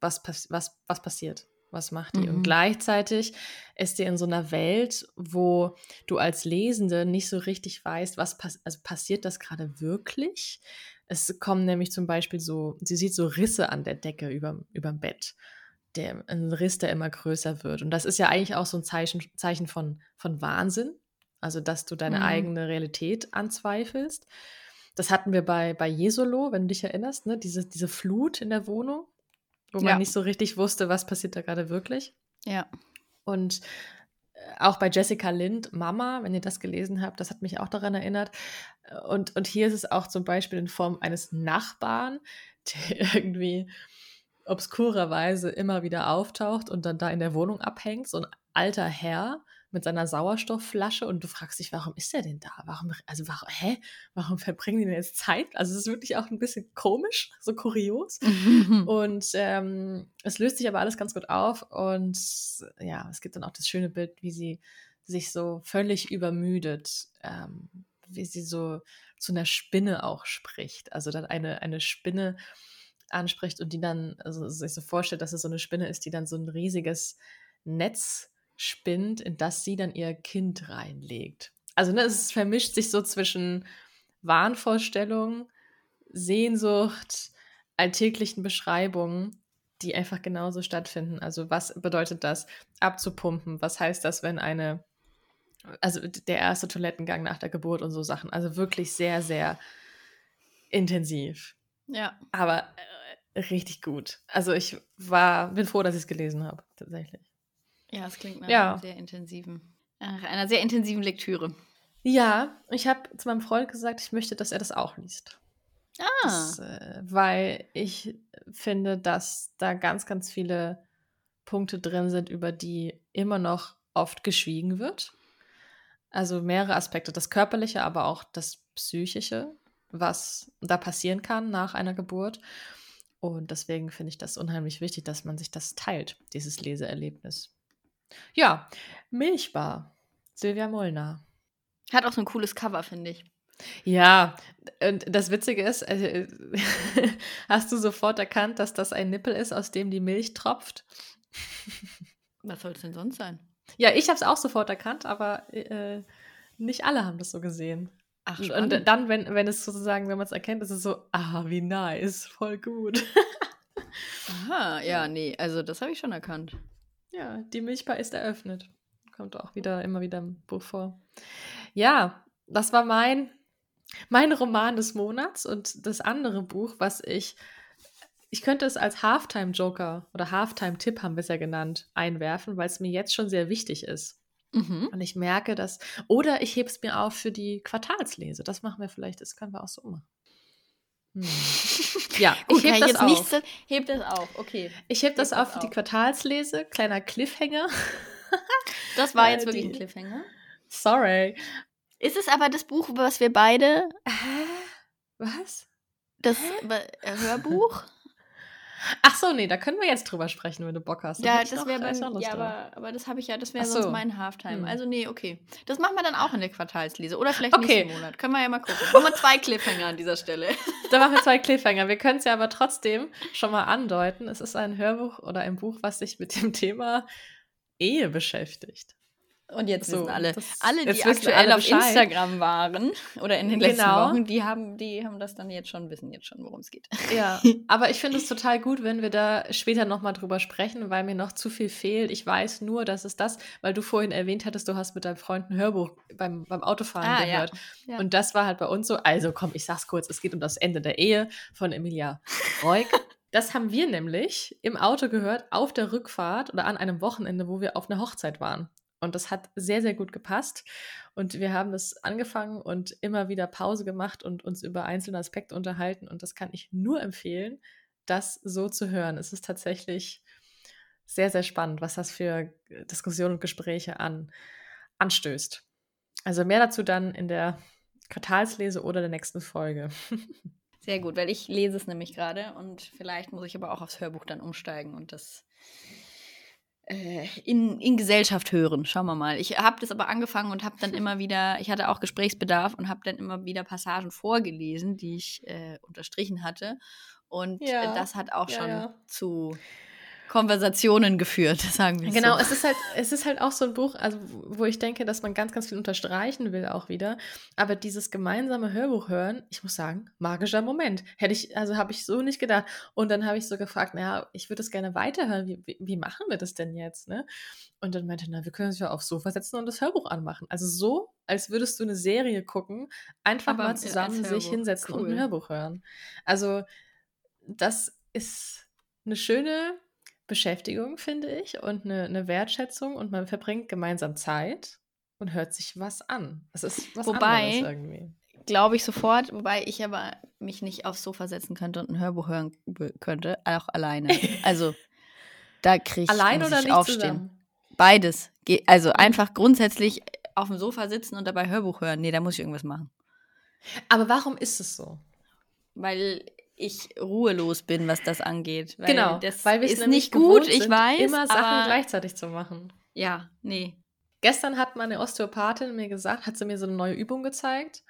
was, was, was passiert? Was macht die? Mhm. Und gleichzeitig ist die in so einer Welt, wo du als Lesende nicht so richtig weißt, was pass also passiert das gerade wirklich? Es kommen nämlich zum Beispiel so, sie sieht so Risse an der Decke über, überm Bett. Der, ein Riss, der immer größer wird. Und das ist ja eigentlich auch so ein Zeichen, Zeichen von, von Wahnsinn. Also, dass du deine mhm. eigene Realität anzweifelst. Das hatten wir bei, bei Jesolo, wenn du dich erinnerst, ne? diese, diese Flut in der Wohnung wo ja. man nicht so richtig wusste, was passiert da gerade wirklich. Ja. Und äh, auch bei Jessica Lind, Mama, wenn ihr das gelesen habt, das hat mich auch daran erinnert. Und, und hier ist es auch zum Beispiel in Form eines Nachbarn, der irgendwie obskurerweise immer wieder auftaucht und dann da in der Wohnung abhängt. So ein alter Herr, mit seiner Sauerstoffflasche und du fragst dich, warum ist er denn da? Warum, also warum, hä? Warum verbringen die denn jetzt Zeit? Also es ist wirklich auch ein bisschen komisch, so kurios. und ähm, es löst sich aber alles ganz gut auf und ja, es gibt dann auch das schöne Bild, wie sie sich so völlig übermüdet, ähm, wie sie so zu einer Spinne auch spricht. Also dann eine, eine Spinne anspricht und die dann, also sich so vorstellt, dass es so eine Spinne ist, die dann so ein riesiges Netz spinnt, in das sie dann ihr Kind reinlegt. Also ne, es vermischt sich so zwischen Wahnvorstellungen, Sehnsucht, alltäglichen Beschreibungen, die einfach genauso stattfinden. Also was bedeutet das, abzupumpen? Was heißt das, wenn eine, also der erste Toilettengang nach der Geburt und so Sachen. Also wirklich sehr, sehr intensiv. Ja. Aber äh, richtig gut. Also ich war, bin froh, dass ich es gelesen habe, tatsächlich. Ja, es klingt nach ja. einer sehr intensiven, nach einer sehr intensiven Lektüre. Ja, ich habe zu meinem Freund gesagt, ich möchte, dass er das auch liest. Ah. Das, äh, weil ich finde, dass da ganz, ganz viele Punkte drin sind, über die immer noch oft geschwiegen wird. Also mehrere Aspekte, das Körperliche, aber auch das Psychische, was da passieren kann nach einer Geburt. Und deswegen finde ich das unheimlich wichtig, dass man sich das teilt, dieses Leseerlebnis. Ja, Milchbar. Silvia Molnar. Hat auch so ein cooles Cover, finde ich. Ja, und das Witzige ist, äh, hast du sofort erkannt, dass das ein Nippel ist, aus dem die Milch tropft? Was soll es denn sonst sein? Ja, ich habe es auch sofort erkannt, aber äh, nicht alle haben das so gesehen. Ach, spannend. und dann, wenn, wenn es sozusagen, wenn man es erkennt, ist es so, ah, wie nice, voll gut. Aha, ja, nee, also das habe ich schon erkannt. Ja, die Milchbar ist eröffnet. Kommt auch wieder immer wieder im Buch vor. Ja, das war mein, mein Roman des Monats und das andere Buch, was ich, ich könnte es als Halftime-Joker oder Halftime-Tipp haben wir es ja genannt, einwerfen, weil es mir jetzt schon sehr wichtig ist. Mhm. Und ich merke dass, oder ich hebe es mir auf für die Quartalslese. Das machen wir vielleicht, das können wir auch so machen. Hm. Ja, Gut, ich heb das auf. Nichts, heb das auf, okay. Ich heb das, das auf für die Quartalslese, kleiner Cliffhanger. das war jetzt wirklich ein Cliffhanger. Sorry. Ist es aber das Buch, was wir beide. Hä? Was? Das Hä? Hörbuch? Ach so, nee, da können wir jetzt drüber sprechen, wenn du Bock hast. Da ja, das wäre bei ja, aber, aber das habe ich ja, das wäre so. sonst mein Halftime. Hm. Also nee, okay. Das machen wir dann auch in der Quartalslese oder vielleicht okay. nächsten Monat. Können wir ja mal gucken. Machen wir zwei Cliffhanger an dieser Stelle. Da machen wir zwei Cliffhanger. Wir können es ja aber trotzdem schon mal andeuten. Es ist ein Hörbuch oder ein Buch, was sich mit dem Thema Ehe beschäftigt. Und jetzt so, wissen alle, alle, die aktuell alle auf Instagram waren oder in den letzten genau. Wochen, die haben, die haben das dann jetzt schon, wissen jetzt schon, worum es geht. Ja, aber ich finde es total gut, wenn wir da später nochmal drüber sprechen, weil mir noch zu viel fehlt. Ich weiß nur, dass es das, weil du vorhin erwähnt hattest, du hast mit deinem Freund ein Hörbuch beim, beim Autofahren ah, gehört. Ja. Ja. Und das war halt bei uns so. Also komm, ich sag's kurz, es geht um das Ende der Ehe von Emilia Reuk. Das haben wir nämlich im Auto gehört auf der Rückfahrt oder an einem Wochenende, wo wir auf einer Hochzeit waren. Und das hat sehr, sehr gut gepasst. Und wir haben das angefangen und immer wieder Pause gemacht und uns über einzelne Aspekte unterhalten. Und das kann ich nur empfehlen, das so zu hören. Es ist tatsächlich sehr, sehr spannend, was das für Diskussionen und Gespräche an, anstößt. Also mehr dazu dann in der Quartalslese oder der nächsten Folge. Sehr gut, weil ich lese es nämlich gerade und vielleicht muss ich aber auch aufs Hörbuch dann umsteigen und das in, in Gesellschaft hören. Schauen wir mal. Ich habe das aber angefangen und habe dann immer wieder, ich hatte auch Gesprächsbedarf und habe dann immer wieder Passagen vorgelesen, die ich äh, unterstrichen hatte. Und äh, ja. das hat auch ja, schon ja. zu Konversationen geführt, sagen wir Genau, so. es ist halt, es ist halt auch so ein Buch, also wo ich denke, dass man ganz, ganz viel unterstreichen will auch wieder. Aber dieses gemeinsame Hörbuch hören, ich muss sagen, magischer Moment. Hätte ich, also habe ich so nicht gedacht. Und dann habe ich so gefragt, naja, ich würde das gerne weiterhören. Wie, wie, wie, machen wir das denn jetzt? Ne? Und dann meinte, na, wir können uns ja aufs Sofa setzen und das Hörbuch anmachen. Also so, als würdest du eine Serie gucken, einfach Aber mal zusammen sich hinsetzen cool. und ein Hörbuch hören. Also das ist eine schöne Beschäftigung, finde ich, und eine, eine, Wertschätzung und man verbringt gemeinsam Zeit und hört sich was an. Es ist was wobei, anderes irgendwie. Glaube ich sofort, wobei ich aber mich nicht aufs Sofa setzen könnte und ein Hörbuch hören könnte, auch alleine. Also da kriege ich Allein oder nicht aufstehen. Zusammen? Beides. Also einfach grundsätzlich auf dem Sofa sitzen und dabei Hörbuch hören. Nee, da muss ich irgendwas machen. Aber warum ist es so? Weil ich ruhelos bin, was das angeht. Weil genau, das weil wir es nicht gut, ich weiß. Immer Sachen gleichzeitig zu machen. Ja, nee. Gestern hat meine Osteopathin mir gesagt, hat sie mir so eine neue Übung gezeigt.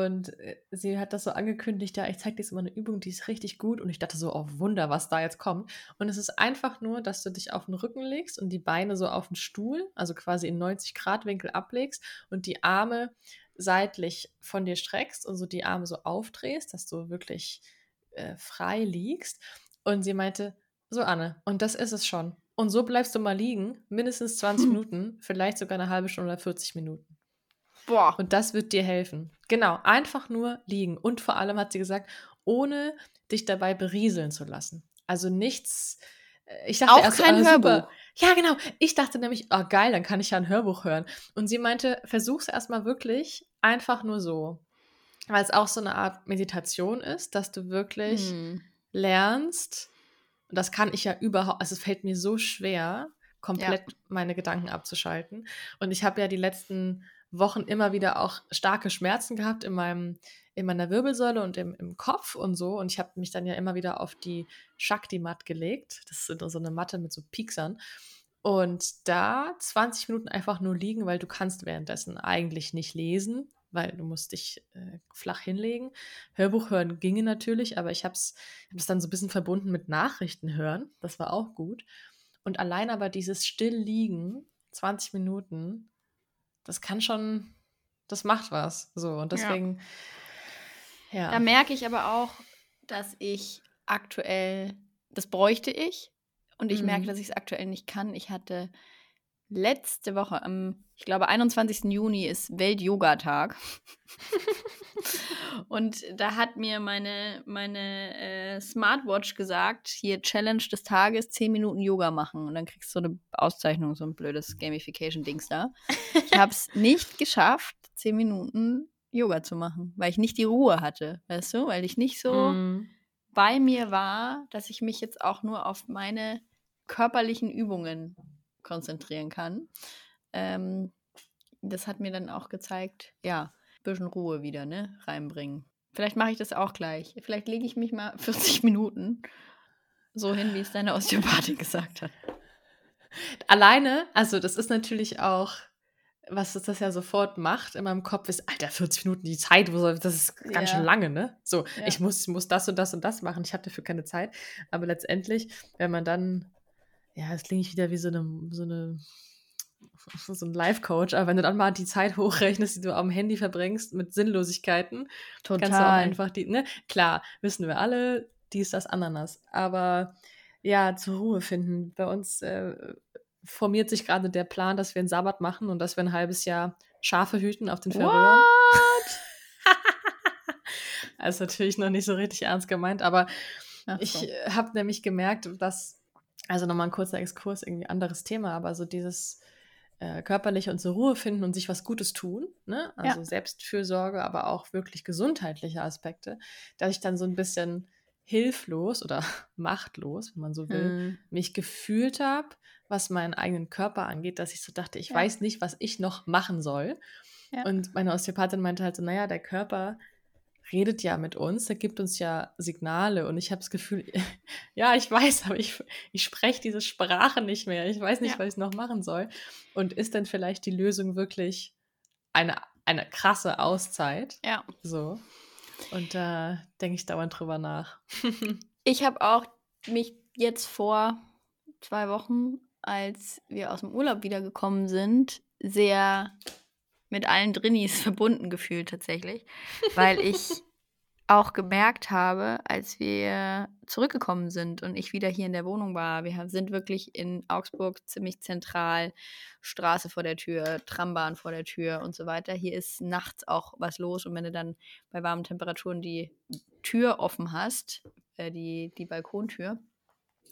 Und äh, sie hat das so angekündigt, ja, ich zeige dir jetzt mal eine Übung, die ist richtig gut. Und ich dachte so, oh Wunder, was da jetzt kommt. Und es ist einfach nur, dass du dich auf den Rücken legst und die Beine so auf den Stuhl, also quasi in 90 Grad Winkel ablegst und die Arme seitlich von dir streckst und so die Arme so aufdrehst, dass du wirklich äh, frei liegst. Und sie meinte, so Anne, und das ist es schon. Und so bleibst du mal liegen, mindestens 20 Minuten, vielleicht sogar eine halbe Stunde oder 40 Minuten. Boah. Und das wird dir helfen. Genau, einfach nur liegen. Und vor allem hat sie gesagt, ohne dich dabei berieseln zu lassen. Also nichts. Äh, ich dachte auch erst kein ah, Hörbuch. Ja, genau. Ich dachte nämlich, oh geil, dann kann ich ja ein Hörbuch hören. Und sie meinte, versuch's erstmal wirklich einfach nur so. Weil es auch so eine Art Meditation ist, dass du wirklich hm. lernst, und das kann ich ja überhaupt, also es fällt mir so schwer, komplett ja. meine Gedanken abzuschalten. Und ich habe ja die letzten Wochen immer wieder auch starke Schmerzen gehabt in meinem in meiner Wirbelsäule und im, im Kopf und so. Und ich habe mich dann ja immer wieder auf die Shakti-Mat gelegt. Das ist so eine Matte mit so Pieksern. Und da 20 Minuten einfach nur liegen, weil du kannst währenddessen eigentlich nicht lesen, weil du musst dich äh, flach hinlegen. Hörbuch hören ginge natürlich, aber ich habe es hab dann so ein bisschen verbunden mit Nachrichten hören. Das war auch gut. Und allein aber dieses Stillliegen, 20 Minuten, das kann schon, das macht was. So, und deswegen. Ja. ja. Da merke ich aber auch, dass ich aktuell, das bräuchte ich. Und ich mhm. merke, dass ich es aktuell nicht kann. Ich hatte letzte Woche, am, ich glaube, 21. Juni ist Welt-Yoga-Tag. und da hat mir meine, meine äh, Smartwatch gesagt, hier Challenge des Tages, 10 Minuten Yoga machen. Und dann kriegst du so eine Auszeichnung, so ein blödes Gamification-Dings da. Ich habe es nicht geschafft, 10 Minuten Yoga zu machen, weil ich nicht die Ruhe hatte, weißt du? Weil ich nicht so mm. bei mir war, dass ich mich jetzt auch nur auf meine körperlichen Übungen konzentrieren kann. Ähm, das hat mir dann auch gezeigt, ja, ein bisschen Ruhe wieder, ne, reinbringen. Vielleicht mache ich das auch gleich. Vielleicht lege ich mich mal 40 Minuten so hin, wie es deine Osteopathin gesagt hat. Alleine, also das ist natürlich auch, was das ja sofort macht in meinem Kopf, ist, Alter, 40 Minuten die Zeit, das ist ganz ja. schön lange, ne? So, ja. ich, muss, ich muss das und das und das machen, ich habe dafür keine Zeit. Aber letztendlich, wenn man dann ja, das klingt wieder wie so eine, so eine so ein Life-Coach, aber wenn du dann mal die Zeit hochrechnest, die du am Handy verbringst mit Sinnlosigkeiten, Total. kannst du auch einfach die, ne? Klar, wissen wir alle, dies, das, Ananas. Aber ja, zur Ruhe finden. Bei uns äh, formiert sich gerade der Plan, dass wir einen Sabbat machen und dass wir ein halbes Jahr Schafe hüten auf den Färöern. also natürlich noch nicht so richtig ernst gemeint, aber so. ich äh, habe nämlich gemerkt, dass also nochmal ein kurzer Exkurs, irgendwie anderes Thema, aber so dieses äh, körperliche und zur Ruhe finden und sich was Gutes tun, ne? also ja. Selbstfürsorge, aber auch wirklich gesundheitliche Aspekte, dass ich dann so ein bisschen hilflos oder machtlos, wenn man so will, hm. mich gefühlt habe, was meinen eigenen Körper angeht, dass ich so dachte, ich ja. weiß nicht, was ich noch machen soll. Ja. Und meine Osteopathin meinte halt so, naja, der Körper redet ja mit uns, er gibt uns ja Signale und ich habe das Gefühl, ja, ich weiß, aber ich, ich spreche diese Sprache nicht mehr. Ich weiß nicht, ja. was ich noch machen soll. Und ist denn vielleicht die Lösung wirklich eine, eine krasse Auszeit? Ja. So. Und da denke ich dauernd drüber nach. ich habe auch mich jetzt vor zwei Wochen, als wir aus dem Urlaub wiedergekommen sind, sehr mit allen Drinnies verbunden gefühlt tatsächlich, weil ich auch gemerkt habe, als wir zurückgekommen sind und ich wieder hier in der Wohnung war, wir sind wirklich in Augsburg ziemlich zentral, Straße vor der Tür, Trambahn vor der Tür und so weiter. Hier ist nachts auch was los und wenn du dann bei warmen Temperaturen die Tür offen hast, äh, die, die Balkontür,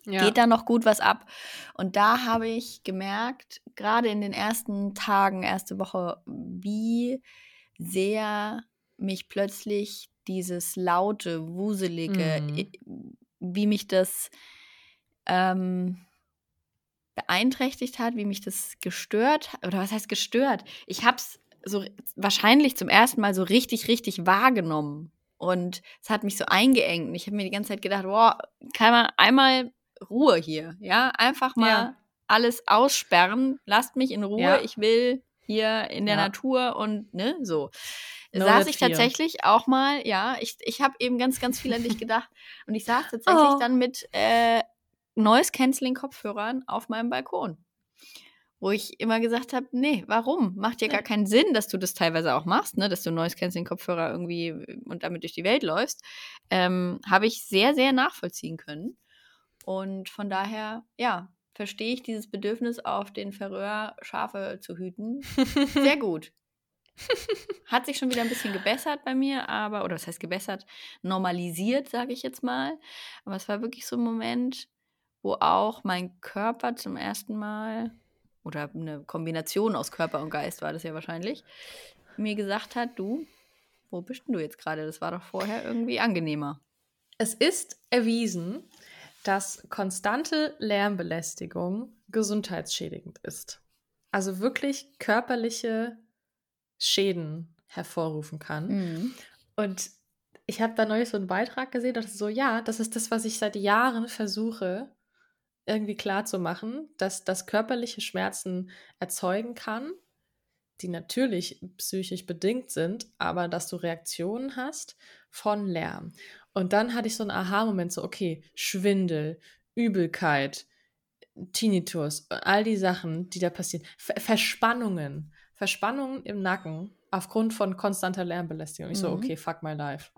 ja. geht da noch gut was ab. Und da habe ich gemerkt, gerade in den ersten Tagen, erste Woche, wie sehr mich plötzlich dieses laute, wuselige, mhm. wie mich das ähm, beeinträchtigt hat, wie mich das gestört hat. Oder was heißt gestört? Ich habe es so wahrscheinlich zum ersten Mal so richtig, richtig wahrgenommen. Und es hat mich so eingeengt. Und ich habe mir die ganze Zeit gedacht, boah, kann man einmal Ruhe hier, ja, einfach mal ja. alles aussperren, lasst mich in Ruhe, ja. ich will hier in der ja. Natur und ne, so. No saß ich tatsächlich auch mal, ja, ich, ich habe eben ganz, ganz viel an dich gedacht und ich saß tatsächlich oh. dann mit äh, Noise Canceling Kopfhörern auf meinem Balkon. Wo ich immer gesagt habe, nee, warum? Macht ja gar keinen Sinn, dass du das teilweise auch machst, ne? dass du Noise Canceling Kopfhörer irgendwie und damit durch die Welt läufst. Ähm, habe ich sehr, sehr nachvollziehen können. Und von daher, ja, verstehe ich dieses Bedürfnis, auf den Färöer Schafe zu hüten. Sehr gut. Hat sich schon wieder ein bisschen gebessert bei mir, aber, oder das heißt gebessert, normalisiert, sage ich jetzt mal. Aber es war wirklich so ein Moment, wo auch mein Körper zum ersten Mal, oder eine Kombination aus Körper und Geist war das ja wahrscheinlich, mir gesagt hat, du, wo bist denn du jetzt gerade? Das war doch vorher irgendwie angenehmer. Es ist erwiesen, dass konstante Lärmbelästigung gesundheitsschädigend ist. Also wirklich körperliche Schäden hervorrufen kann. Mhm. Und ich habe da neulich so einen Beitrag gesehen, dass so, ja, das ist das, was ich seit Jahren versuche, irgendwie klarzumachen, dass das körperliche Schmerzen erzeugen kann, die natürlich psychisch bedingt sind, aber dass du Reaktionen hast von Lärm. Und dann hatte ich so einen Aha-Moment, so, okay, Schwindel, Übelkeit, Tinnitus, all die Sachen, die da passieren, Ver Verspannungen, Verspannungen im Nacken aufgrund von konstanter Lärmbelästigung. Ich so, mhm. okay, fuck my life.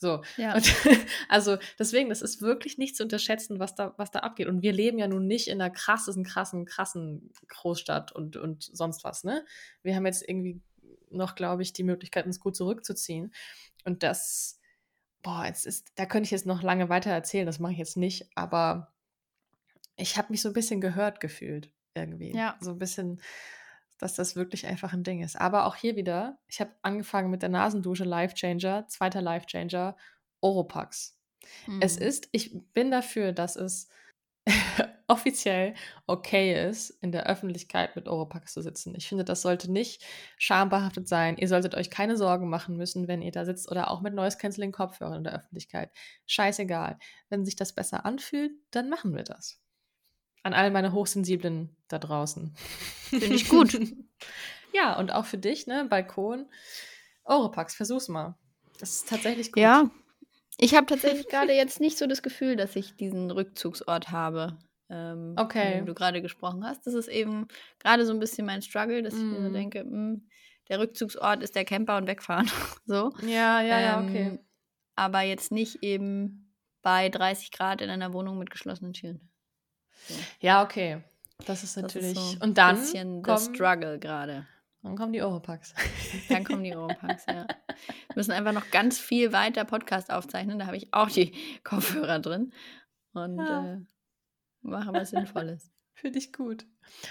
So. Ja. Und, also deswegen, das ist wirklich nicht zu unterschätzen, was da, was da abgeht. Und wir leben ja nun nicht in einer krassesten, krassen, krassen Großstadt und, und sonst was, ne? Wir haben jetzt irgendwie noch, glaube ich, die Möglichkeit, uns gut zurückzuziehen. Und das, boah, es ist, da könnte ich jetzt noch lange weiter erzählen, das mache ich jetzt nicht, aber ich habe mich so ein bisschen gehört gefühlt irgendwie. Ja. So ein bisschen, dass das wirklich einfach ein Ding ist. Aber auch hier wieder, ich habe angefangen mit der Nasendusche Life Changer, zweiter Life Changer, Oropax. Mhm. Es ist, ich bin dafür, dass es offiziell okay ist, in der Öffentlichkeit mit Oropax zu sitzen. Ich finde, das sollte nicht schambehaftet sein. Ihr solltet euch keine Sorgen machen müssen, wenn ihr da sitzt oder auch mit Noise Canceling Kopfhörern in der Öffentlichkeit. Scheißegal. Wenn sich das besser anfühlt, dann machen wir das. An all meine Hochsensiblen da draußen. Finde ich gut. ja, und auch für dich, ne? Balkon. Oropax, versuch's mal. Das ist tatsächlich gut. Ja, ich habe tatsächlich gerade jetzt nicht so das Gefühl, dass ich diesen Rückzugsort habe. Ähm, okay. Von du gerade gesprochen hast. Das ist eben gerade so ein bisschen mein Struggle, dass mm. ich mir so mhm. denke, mh, hm, der Rückzugsort ist der Camper und wegfahren. so. Ja, ja, ja, okay. Ähm, aber jetzt nicht eben bei 30 Grad in einer Wohnung mit geschlossenen Türen. So. Ja, okay. Das ist natürlich. Das ist so und dann. Ein bisschen der Struggle gerade. Dann kommen die Oropax. Dann kommen die Oropax, ja. Wir müssen einfach noch ganz viel weiter Podcast aufzeichnen. Da habe ich auch die Kopfhörer drin. Und ja. äh, machen was Sinnvolles. Finde ich gut.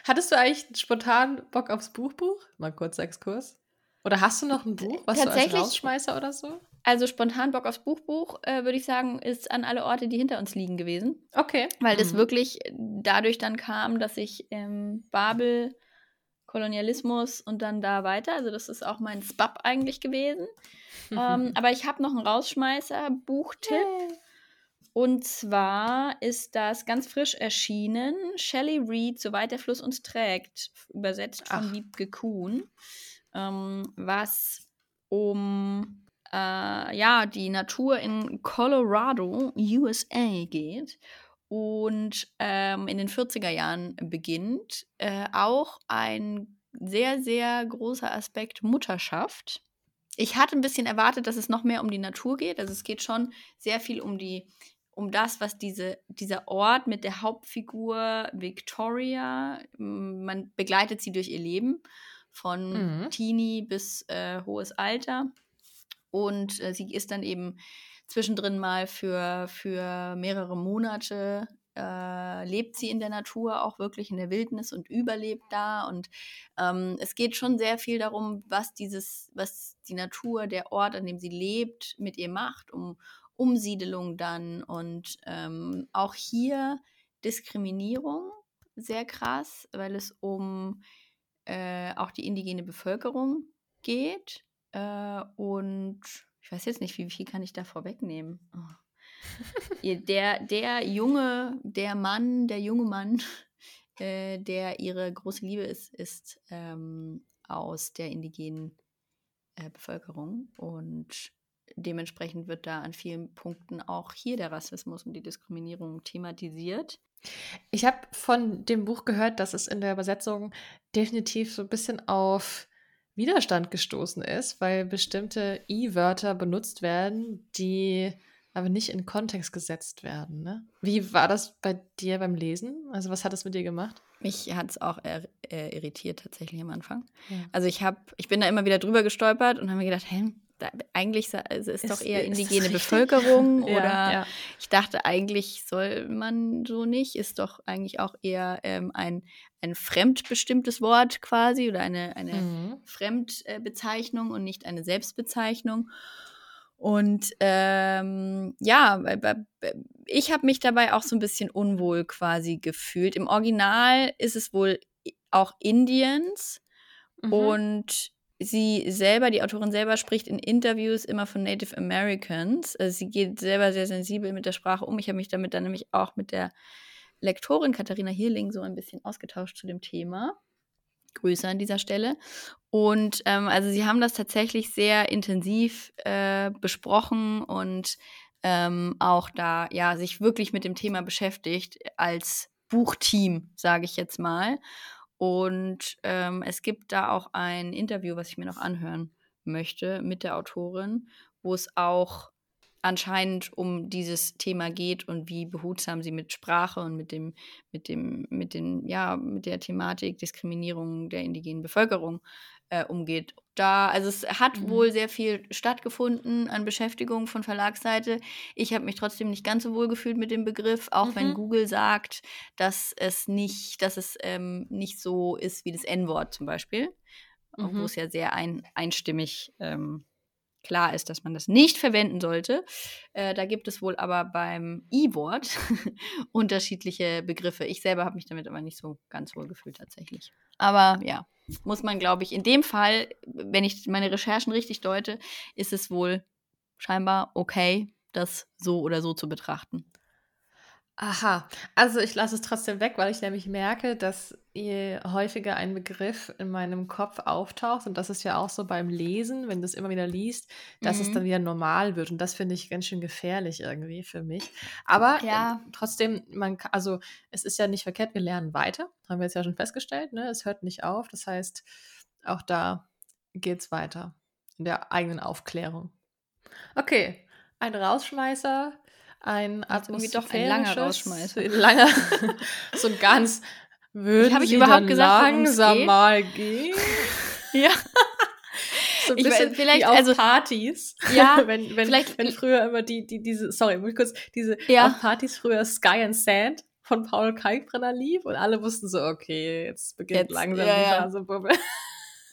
Hattest du eigentlich spontan Bock aufs Buchbuch? Mal kurz Exkurs. Oder hast du noch ein Buch, was du als Rausschmeißer oder so? Also spontan Bock aufs Buchbuch, äh, würde ich sagen, ist an alle Orte, die hinter uns liegen gewesen. Okay. Weil das mhm. wirklich dadurch dann kam, dass ich ähm, Babel Kolonialismus und dann da weiter. Also das ist auch mein Spab eigentlich gewesen. ähm, aber ich habe noch einen Rausschmeißer, Buchtipp. Hey. Und zwar ist das ganz frisch erschienen, Shelley Reed, Soweit der Fluss uns trägt, übersetzt von Ach. Wiebke Kuhn, ähm, was um äh, ja, die Natur in Colorado, USA geht und ähm, in den 40er Jahren beginnt. Äh, auch ein sehr, sehr großer Aspekt Mutterschaft. Ich hatte ein bisschen erwartet, dass es noch mehr um die Natur geht. Also es geht schon sehr viel um die, um das, was diese, dieser Ort mit der Hauptfigur Victoria, man begleitet sie durch ihr Leben von mhm. Teenie bis äh, hohes Alter. Und äh, sie ist dann eben zwischendrin mal für, für mehrere Monate äh, lebt sie in der Natur, auch wirklich in der Wildnis und überlebt da. Und ähm, es geht schon sehr viel darum, was dieses, was die Natur, der Ort, an dem sie lebt, mit ihr macht, um Umsiedelung dann und ähm, auch hier Diskriminierung sehr krass, weil es um äh, auch die indigene Bevölkerung geht äh, und ich weiß jetzt nicht, wie viel kann ich da vorwegnehmen. Oh. der, der junge, der Mann, der junge Mann, äh, der ihre große Liebe ist, ist ähm, aus der indigenen äh, Bevölkerung und dementsprechend wird da an vielen Punkten auch hier der Rassismus und die Diskriminierung thematisiert. Ich habe von dem Buch gehört, dass es in der Übersetzung definitiv so ein bisschen auf Widerstand gestoßen ist, weil bestimmte I-Wörter benutzt werden, die aber nicht in Kontext gesetzt werden. Ne? Wie war das bei dir beim Lesen? Also was hat es mit dir gemacht? Mich hat es auch äh, irritiert tatsächlich am Anfang. Ja. Also ich habe, ich bin da immer wieder drüber gestolpert und habe mir gedacht, hä, da, eigentlich also ist, ist doch eher indigene Bevölkerung ja, oder ja. ich dachte eigentlich soll man so nicht, ist doch eigentlich auch eher ähm, ein, ein fremdbestimmtes Wort quasi oder eine, eine mhm. Fremdbezeichnung und nicht eine Selbstbezeichnung. Und ähm, ja, ich habe mich dabei auch so ein bisschen unwohl quasi gefühlt. Im Original ist es wohl auch Indiens mhm. und sie selber, die Autorin selber spricht in Interviews immer von Native Americans. Also sie geht selber sehr sensibel mit der Sprache um. Ich habe mich damit dann nämlich auch mit der Lektorin Katharina Hirling so ein bisschen ausgetauscht zu dem Thema. Grüße an dieser Stelle. Und ähm, also sie haben das tatsächlich sehr intensiv äh, besprochen und ähm, auch da ja sich wirklich mit dem Thema beschäftigt als Buchteam, sage ich jetzt mal. Und ähm, es gibt da auch ein Interview, was ich mir noch anhören möchte mit der Autorin, wo es auch anscheinend um dieses Thema geht und wie behutsam sie mit Sprache und mit dem, mit dem, mit den, ja, mit der Thematik Diskriminierung der indigenen Bevölkerung äh, umgeht. Da, also es hat mhm. wohl sehr viel stattgefunden an Beschäftigung von Verlagsseite. Ich habe mich trotzdem nicht ganz so wohl gefühlt mit dem Begriff, auch mhm. wenn Google sagt, dass es nicht, dass es ähm, nicht so ist wie das N-Wort zum Beispiel, mhm. wo es ja sehr ein, einstimmig ähm, klar ist, dass man das nicht verwenden sollte. Äh, da gibt es wohl aber beim E-Wort unterschiedliche Begriffe. Ich selber habe mich damit aber nicht so ganz wohl gefühlt tatsächlich. Aber ja, muss man, glaube ich, in dem Fall, wenn ich meine Recherchen richtig deute, ist es wohl scheinbar okay, das so oder so zu betrachten. Aha, also ich lasse es trotzdem weg, weil ich nämlich merke, dass je häufiger ein Begriff in meinem Kopf auftaucht, und das ist ja auch so beim Lesen, wenn du es immer wieder liest, dass mhm. es dann wieder normal wird. Und das finde ich ganz schön gefährlich irgendwie für mich. Aber ja. äh, trotzdem, man also es ist ja nicht verkehrt, wir lernen weiter, haben wir jetzt ja schon festgestellt, ne? Es hört nicht auf. Das heißt, auch da geht es weiter in der eigenen Aufklärung. Okay, ein Rausschmeißer ein irgendwie doch ein langer Rausschmeißer. Langer, so ein ganz würden habe ich überhaupt gesagt, langsam mal gehen? ja. So ein ich bisschen vielleicht, wie auf also, Partys. Ja, wenn, wenn, vielleicht, wenn früher immer die, die, diese, sorry, muss ich kurz, diese ja. auf Partys früher Sky and Sand von Paul Kalkbrenner lief und alle wussten so, okay, jetzt beginnt jetzt, langsam ja, die Phase.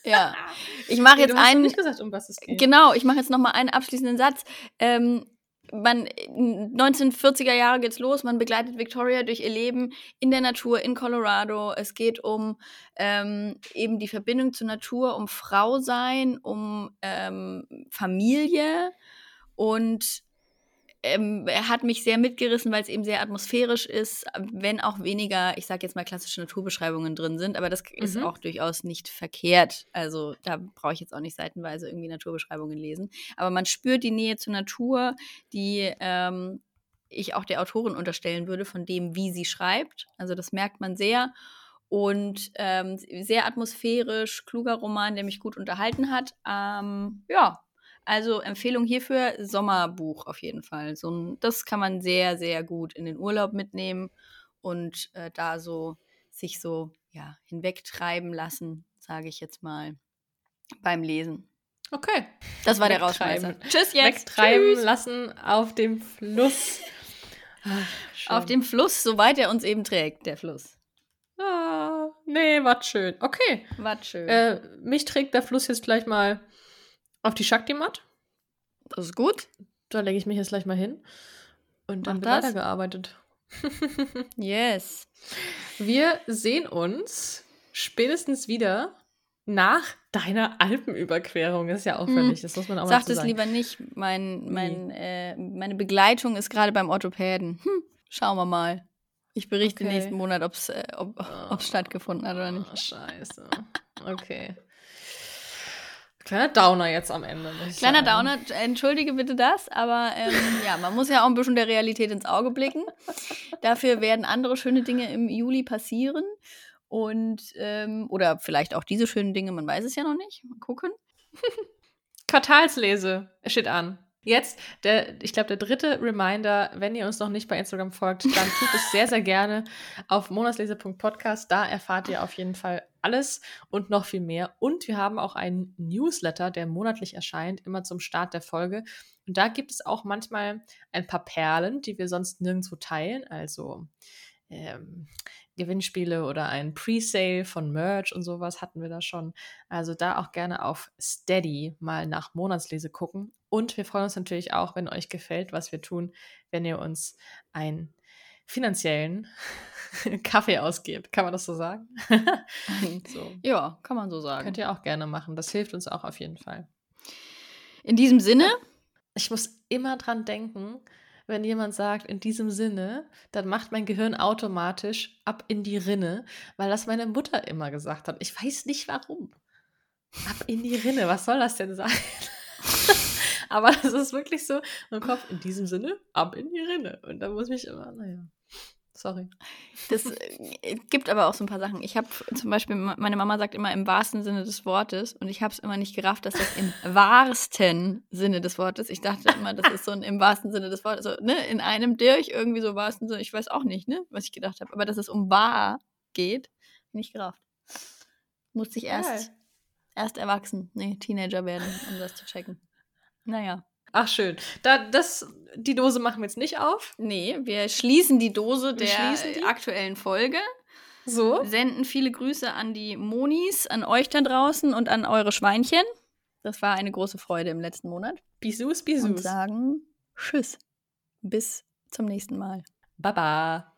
Ja, ich mache jetzt du einen. Nicht gesagt, um was es geht. Genau, ich mache jetzt noch mal einen abschließenden Satz. Ähm, man 1940er Jahre geht's los, man begleitet Victoria durch ihr Leben in der Natur in Colorado. Es geht um ähm, eben die Verbindung zur Natur, um Frau sein, um ähm, Familie und ähm, er hat mich sehr mitgerissen, weil es eben sehr atmosphärisch ist, wenn auch weniger, ich sage jetzt mal, klassische Naturbeschreibungen drin sind. Aber das mhm. ist auch durchaus nicht verkehrt. Also da brauche ich jetzt auch nicht seitenweise irgendwie Naturbeschreibungen lesen. Aber man spürt die Nähe zur Natur, die ähm, ich auch der Autorin unterstellen würde, von dem, wie sie schreibt. Also das merkt man sehr. Und ähm, sehr atmosphärisch, kluger Roman, der mich gut unterhalten hat. Ähm, ja, also Empfehlung hierfür, Sommerbuch auf jeden Fall. So ein, das kann man sehr, sehr gut in den Urlaub mitnehmen und äh, da so sich so ja, hinwegtreiben lassen, sage ich jetzt mal, beim Lesen. Okay. Das war der Rausschmeißer. Tschüss jetzt. Wegtreiben Tschüss. lassen auf dem Fluss. Ach, auf dem Fluss, soweit er uns eben trägt, der Fluss. Ah, nee, war schön. Okay. War schön. Äh, mich trägt der Fluss jetzt gleich mal auf die Shakti-Mat. Das ist gut. Da lege ich mich jetzt gleich mal hin. Und dann wird weitergearbeitet. yes. Wir sehen uns spätestens wieder nach deiner Alpenüberquerung. Das ist ja auffällig, das muss man auch Sag mal Sag das lieber nicht. Mein, mein, äh, meine Begleitung ist gerade beim Orthopäden. Hm, schauen wir mal. Ich berichte okay. nächsten Monat, ob's, äh, ob es oh. stattgefunden hat oder nicht. Oh, scheiße. Okay. Kleiner Downer jetzt am Ende. Kleiner. Downer, entschuldige bitte das, aber ähm, ja, man muss ja auch ein bisschen der Realität ins Auge blicken. Dafür werden andere schöne Dinge im Juli passieren. Und, ähm, oder vielleicht auch diese schönen Dinge, man weiß es ja noch nicht. Mal gucken. Quartalslese steht an. Jetzt, der, ich glaube, der dritte Reminder, wenn ihr uns noch nicht bei Instagram folgt, dann tut es sehr, sehr gerne auf monatslese.podcast. Da erfahrt ihr auf jeden Fall alles und noch viel mehr. Und wir haben auch einen Newsletter, der monatlich erscheint, immer zum Start der Folge. Und da gibt es auch manchmal ein paar Perlen, die wir sonst nirgendwo teilen. Also ähm, Gewinnspiele oder ein Presale von Merch und sowas hatten wir da schon. Also da auch gerne auf Steady mal nach Monatslese gucken. Und wir freuen uns natürlich auch, wenn euch gefällt, was wir tun, wenn ihr uns einen finanziellen Kaffee ausgebt. Kann man das so sagen? so. Ja, kann man so sagen. Könnt ihr auch gerne machen. Das hilft uns auch auf jeden Fall. In diesem Sinne. Ich muss immer dran denken, wenn jemand sagt, in diesem Sinne, dann macht mein Gehirn automatisch ab in die Rinne, weil das meine Mutter immer gesagt hat. Ich weiß nicht warum. Ab in die Rinne, was soll das denn sein? Aber es ist wirklich so im Kopf, in diesem Sinne, ab in die Rinne. Und da muss ich immer, naja. Sorry. Das äh, gibt aber auch so ein paar Sachen. Ich habe zum Beispiel, meine Mama sagt immer im wahrsten Sinne des Wortes und ich habe es immer nicht gerafft, dass das im wahrsten Sinne des Wortes. Ich dachte immer, das ist so ein im wahrsten Sinne des Wortes, so, ne, in einem durch irgendwie so wahrsten Sinne. Ich weiß auch nicht, ne, was ich gedacht habe. Aber dass es um wahr geht, nicht gerafft. Musste ich erst, erst erwachsen, nee, Teenager werden, um das zu checken. Naja. Ach, schön. Da, das, die Dose machen wir jetzt nicht auf. Nee, wir schließen die Dose wir der die. aktuellen Folge. So. Senden viele Grüße an die Monis, an euch da draußen und an eure Schweinchen. Das war eine große Freude im letzten Monat. Bisous, bisous. Und sagen Tschüss. Bis zum nächsten Mal. Baba.